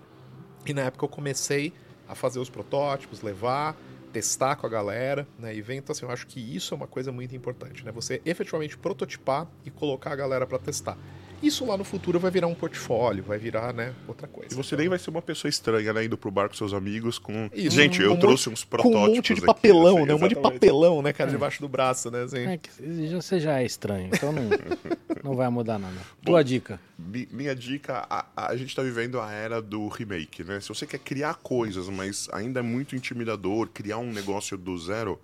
E na época eu comecei a fazer os protótipos, levar, testar com a galera, né? E então assim, eu acho que isso é uma coisa muito importante, né? Você efetivamente prototipar e colocar a galera para testar. Isso lá no futuro vai virar um portfólio, vai virar, né, outra coisa. E você nem vai ser uma pessoa estranha, né? Indo pro bar com seus amigos com. Isso, Gente, um eu monte- trouxe uns com protótipos. um monte de aqui, papelão, assim, né? Um monte de papelão, né, cara, debaixo do braço, né? Assim. É que já- você já é estranho, então não, não vai mudar nada. Tua dica. Mi- Minha dica, a, a gente tá vivendo a era do remake, né? Se você quer criar coisas, mas ainda é muito intimidador, criar um negócio do zero,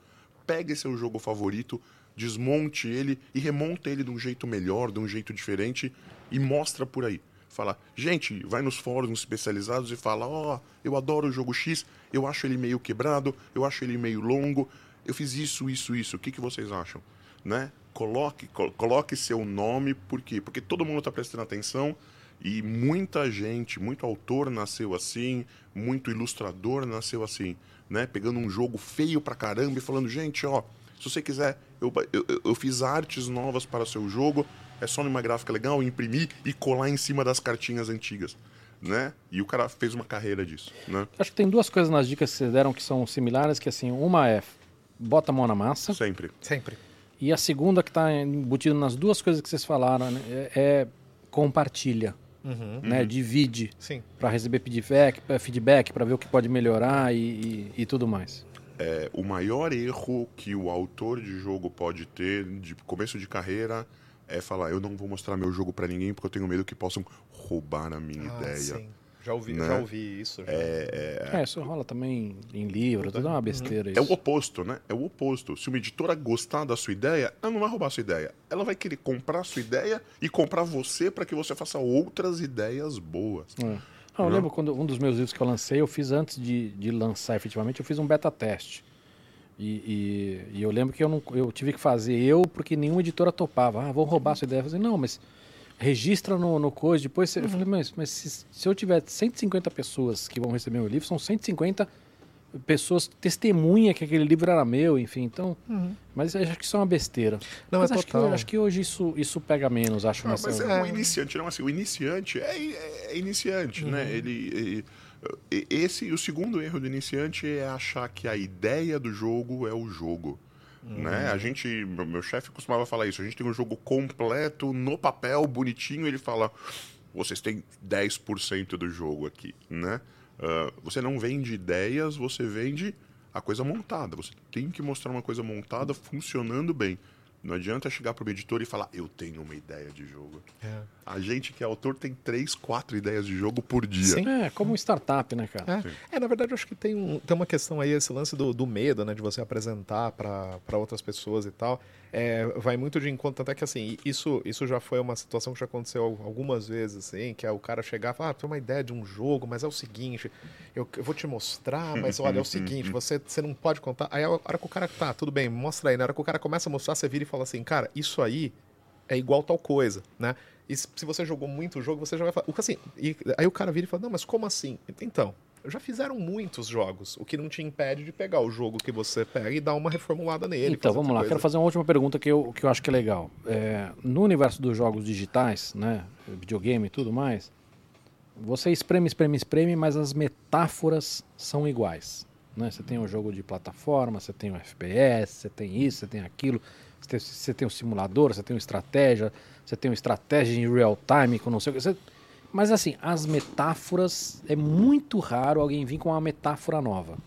pegue seu jogo favorito, desmonte ele e remonte ele de um jeito melhor, de um jeito diferente e mostra por aí. Fala, gente, vai nos fóruns especializados e fala, ó, eu adoro o jogo X, eu acho ele meio quebrado, eu acho ele meio longo, eu fiz isso, isso, isso, o que, que vocês acham? Né? Coloque, co- coloque seu nome, por quê? Porque todo mundo está prestando atenção e muita gente, muito autor nasceu assim, muito ilustrador nasceu assim, né? Pegando um jogo feio pra caramba e falando, gente, ó, se você quiser, eu, eu, eu- fiz artes novas para o seu jogo, é só numa gráfica legal, imprimir e colar em cima das cartinhas antigas, né? E o cara fez uma carreira disso, né? Acho que tem duas coisas nas dicas que vocês deram que são similares, que assim, uma é bota a mão na massa, Sempre. Sempre. e a segunda que está embutida nas duas coisas que vocês falaram né, é, é compartilha, Uhum. né? Divide Sim. para receber feedback, pra- feedback para ver o que pode melhorar e, e- e tudo mais. É, o maior erro que o autor de jogo pode ter de começo de carreira é falar: eu não vou mostrar meu jogo pra ninguém porque eu tenho medo que possam roubar a minha Ah, ideia. sim. Já ouvi, Né? já ouvi isso. Já. É, isso rola também em livro, tudo é uma besteira É o oposto, né? É o oposto. Se uma editora gostar da sua ideia, ela não vai roubar a sua ideia. Ela vai querer comprar a sua ideia e comprar você para que você faça outras ideias boas. É. Não, eu Não? lembro quando um dos meus livros que eu lancei, eu fiz antes de, de lançar efetivamente, eu fiz um beta teste. E, e- e eu lembro que eu, não, eu tive que fazer eu, porque nenhuma editora topava. Ah, vão roubar a sua ideia. Eu falei, não, mas registra no, no coisa, depois você... Eu falei, mas, mas se, se eu tiver 150 pessoas que vão receber meu livro, são 150 pessoas testemunha que aquele livro era meu, enfim, então... Mas eu acho que isso é uma besteira. Não, mas é acho, que, total. acho que hoje isso, isso pega menos, acho, Ah, nessa... mas é É. um iniciante, não assim. O iniciante é, é- é iniciante, Uhum. né? Ele, e- e- esse, o segundo erro do iniciante é achar que a ideia do jogo é o jogo. Uhum. Né? A gente, meu meu chefe costumava falar isso. A gente tem um jogo completo no papel, bonitinho. Ele fala: vocês têm 10% do jogo aqui, né? Ah, você não vende ideias, você vende a coisa montada. Você tem que mostrar uma coisa montada funcionando bem. Não adianta chegar para o editor e falar: eu tenho uma ideia de jogo. É. A gente que é autor tem três, quatro ideias de jogo por dia. Sim. É, como um startup, né, cara? É. É, na verdade, eu acho que tem, um- tem uma questão aí, esse lance do, do medo, né, de você apresentar para outras pessoas e tal. É, vai muito de encontro, até que assim, isso, isso já foi uma situação que já aconteceu algumas vezes, assim, que é o cara chegar e falar, ah, tem uma ideia de um jogo, mas é o seguinte, eu, eu vou te mostrar, mas olha, é o seguinte, você, você não pode contar. Aí a hora que o cara, tá, tudo bem, mostra aí. Na hora que o cara começa a mostrar, você vira e fala assim, cara, isso aí é igual tal coisa, né? E se você jogou muito o jogo, você já vai falar. Assim, e aí o cara vira e fala, não, mas como assim? Então, já fizeram muitos jogos, o que não te impede de pegar o jogo que você pega e dar uma reformulada nele. Então, vamos lá. coisa. Quero fazer uma última pergunta que eu, que eu acho que é legal. É, no universo dos jogos digitais, né, videogame e tudo mais, você espreme, espreme, espreme, mas as metáforas são iguais. Né? Você tem um jogo de plataforma, você tem um FPS, você tem isso, você tem aquilo, você tem, você tem um simulador, você tem uma estratégia, você tem uma estratégia em real time com não sei o que. Você- Mas assim, as metáforas, é muito raro alguém vir com uma metáfora nova.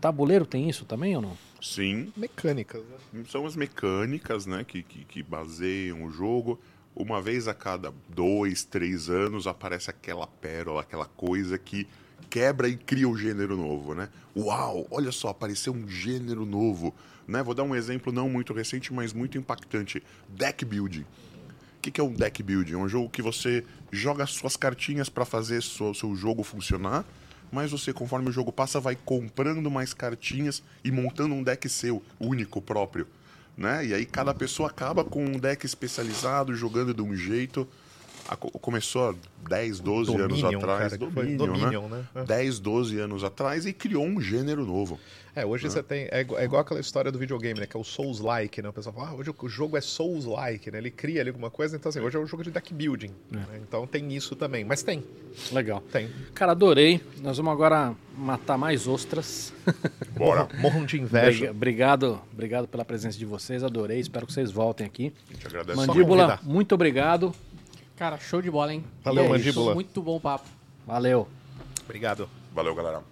Tabuleiro tem isso também ou não? Sim, Mecânicas, né? são as mecânicas né, que, que, que baseiam o jogo. Uma vez a cada dois, três anos aparece aquela pérola, aquela coisa que quebra e cria um gênero novo, né? Uau, olha só, apareceu um gênero novo. Né? Vou dar um exemplo não muito recente, mas muito impactante. Deck building. O que, que é um deck building? É um jogo que você joga suas cartinhas para fazer seu, seu jogo funcionar, mas você, conforme o jogo passa, vai comprando mais cartinhas e montando um deck seu, único, próprio. Né? E aí cada pessoa acaba com um deck especializado, jogando de um jeito. A- co- começou há 10, 12 anos Dominion, atrás. cara, Dominion, Dominion, né? né? É. 10, 12 anos atrás e criou um gênero novo. É, hoje você tem. É, é igual aquela história do videogame, né? Que é o Souls-like, né? O pessoal fala, ah, hoje o jogo é Souls-like, né? Ele cria ali alguma coisa, então assim, hoje é um jogo de deck building. né? Então tem isso também. Mas tem, Legal. tem. Cara, adorei. Nós vamos agora matar mais ostras. Bora! Morram de inveja. Briga- Obrigado, obrigado pela presença de vocês, adorei. Espero que vocês voltem aqui. A gente agradece. Mandíbula, muito obrigado. Cara, show de bola, hein? Valeu, é isso, Mandíbula. Muito bom papo. Valeu. Obrigado. Valeu, galera.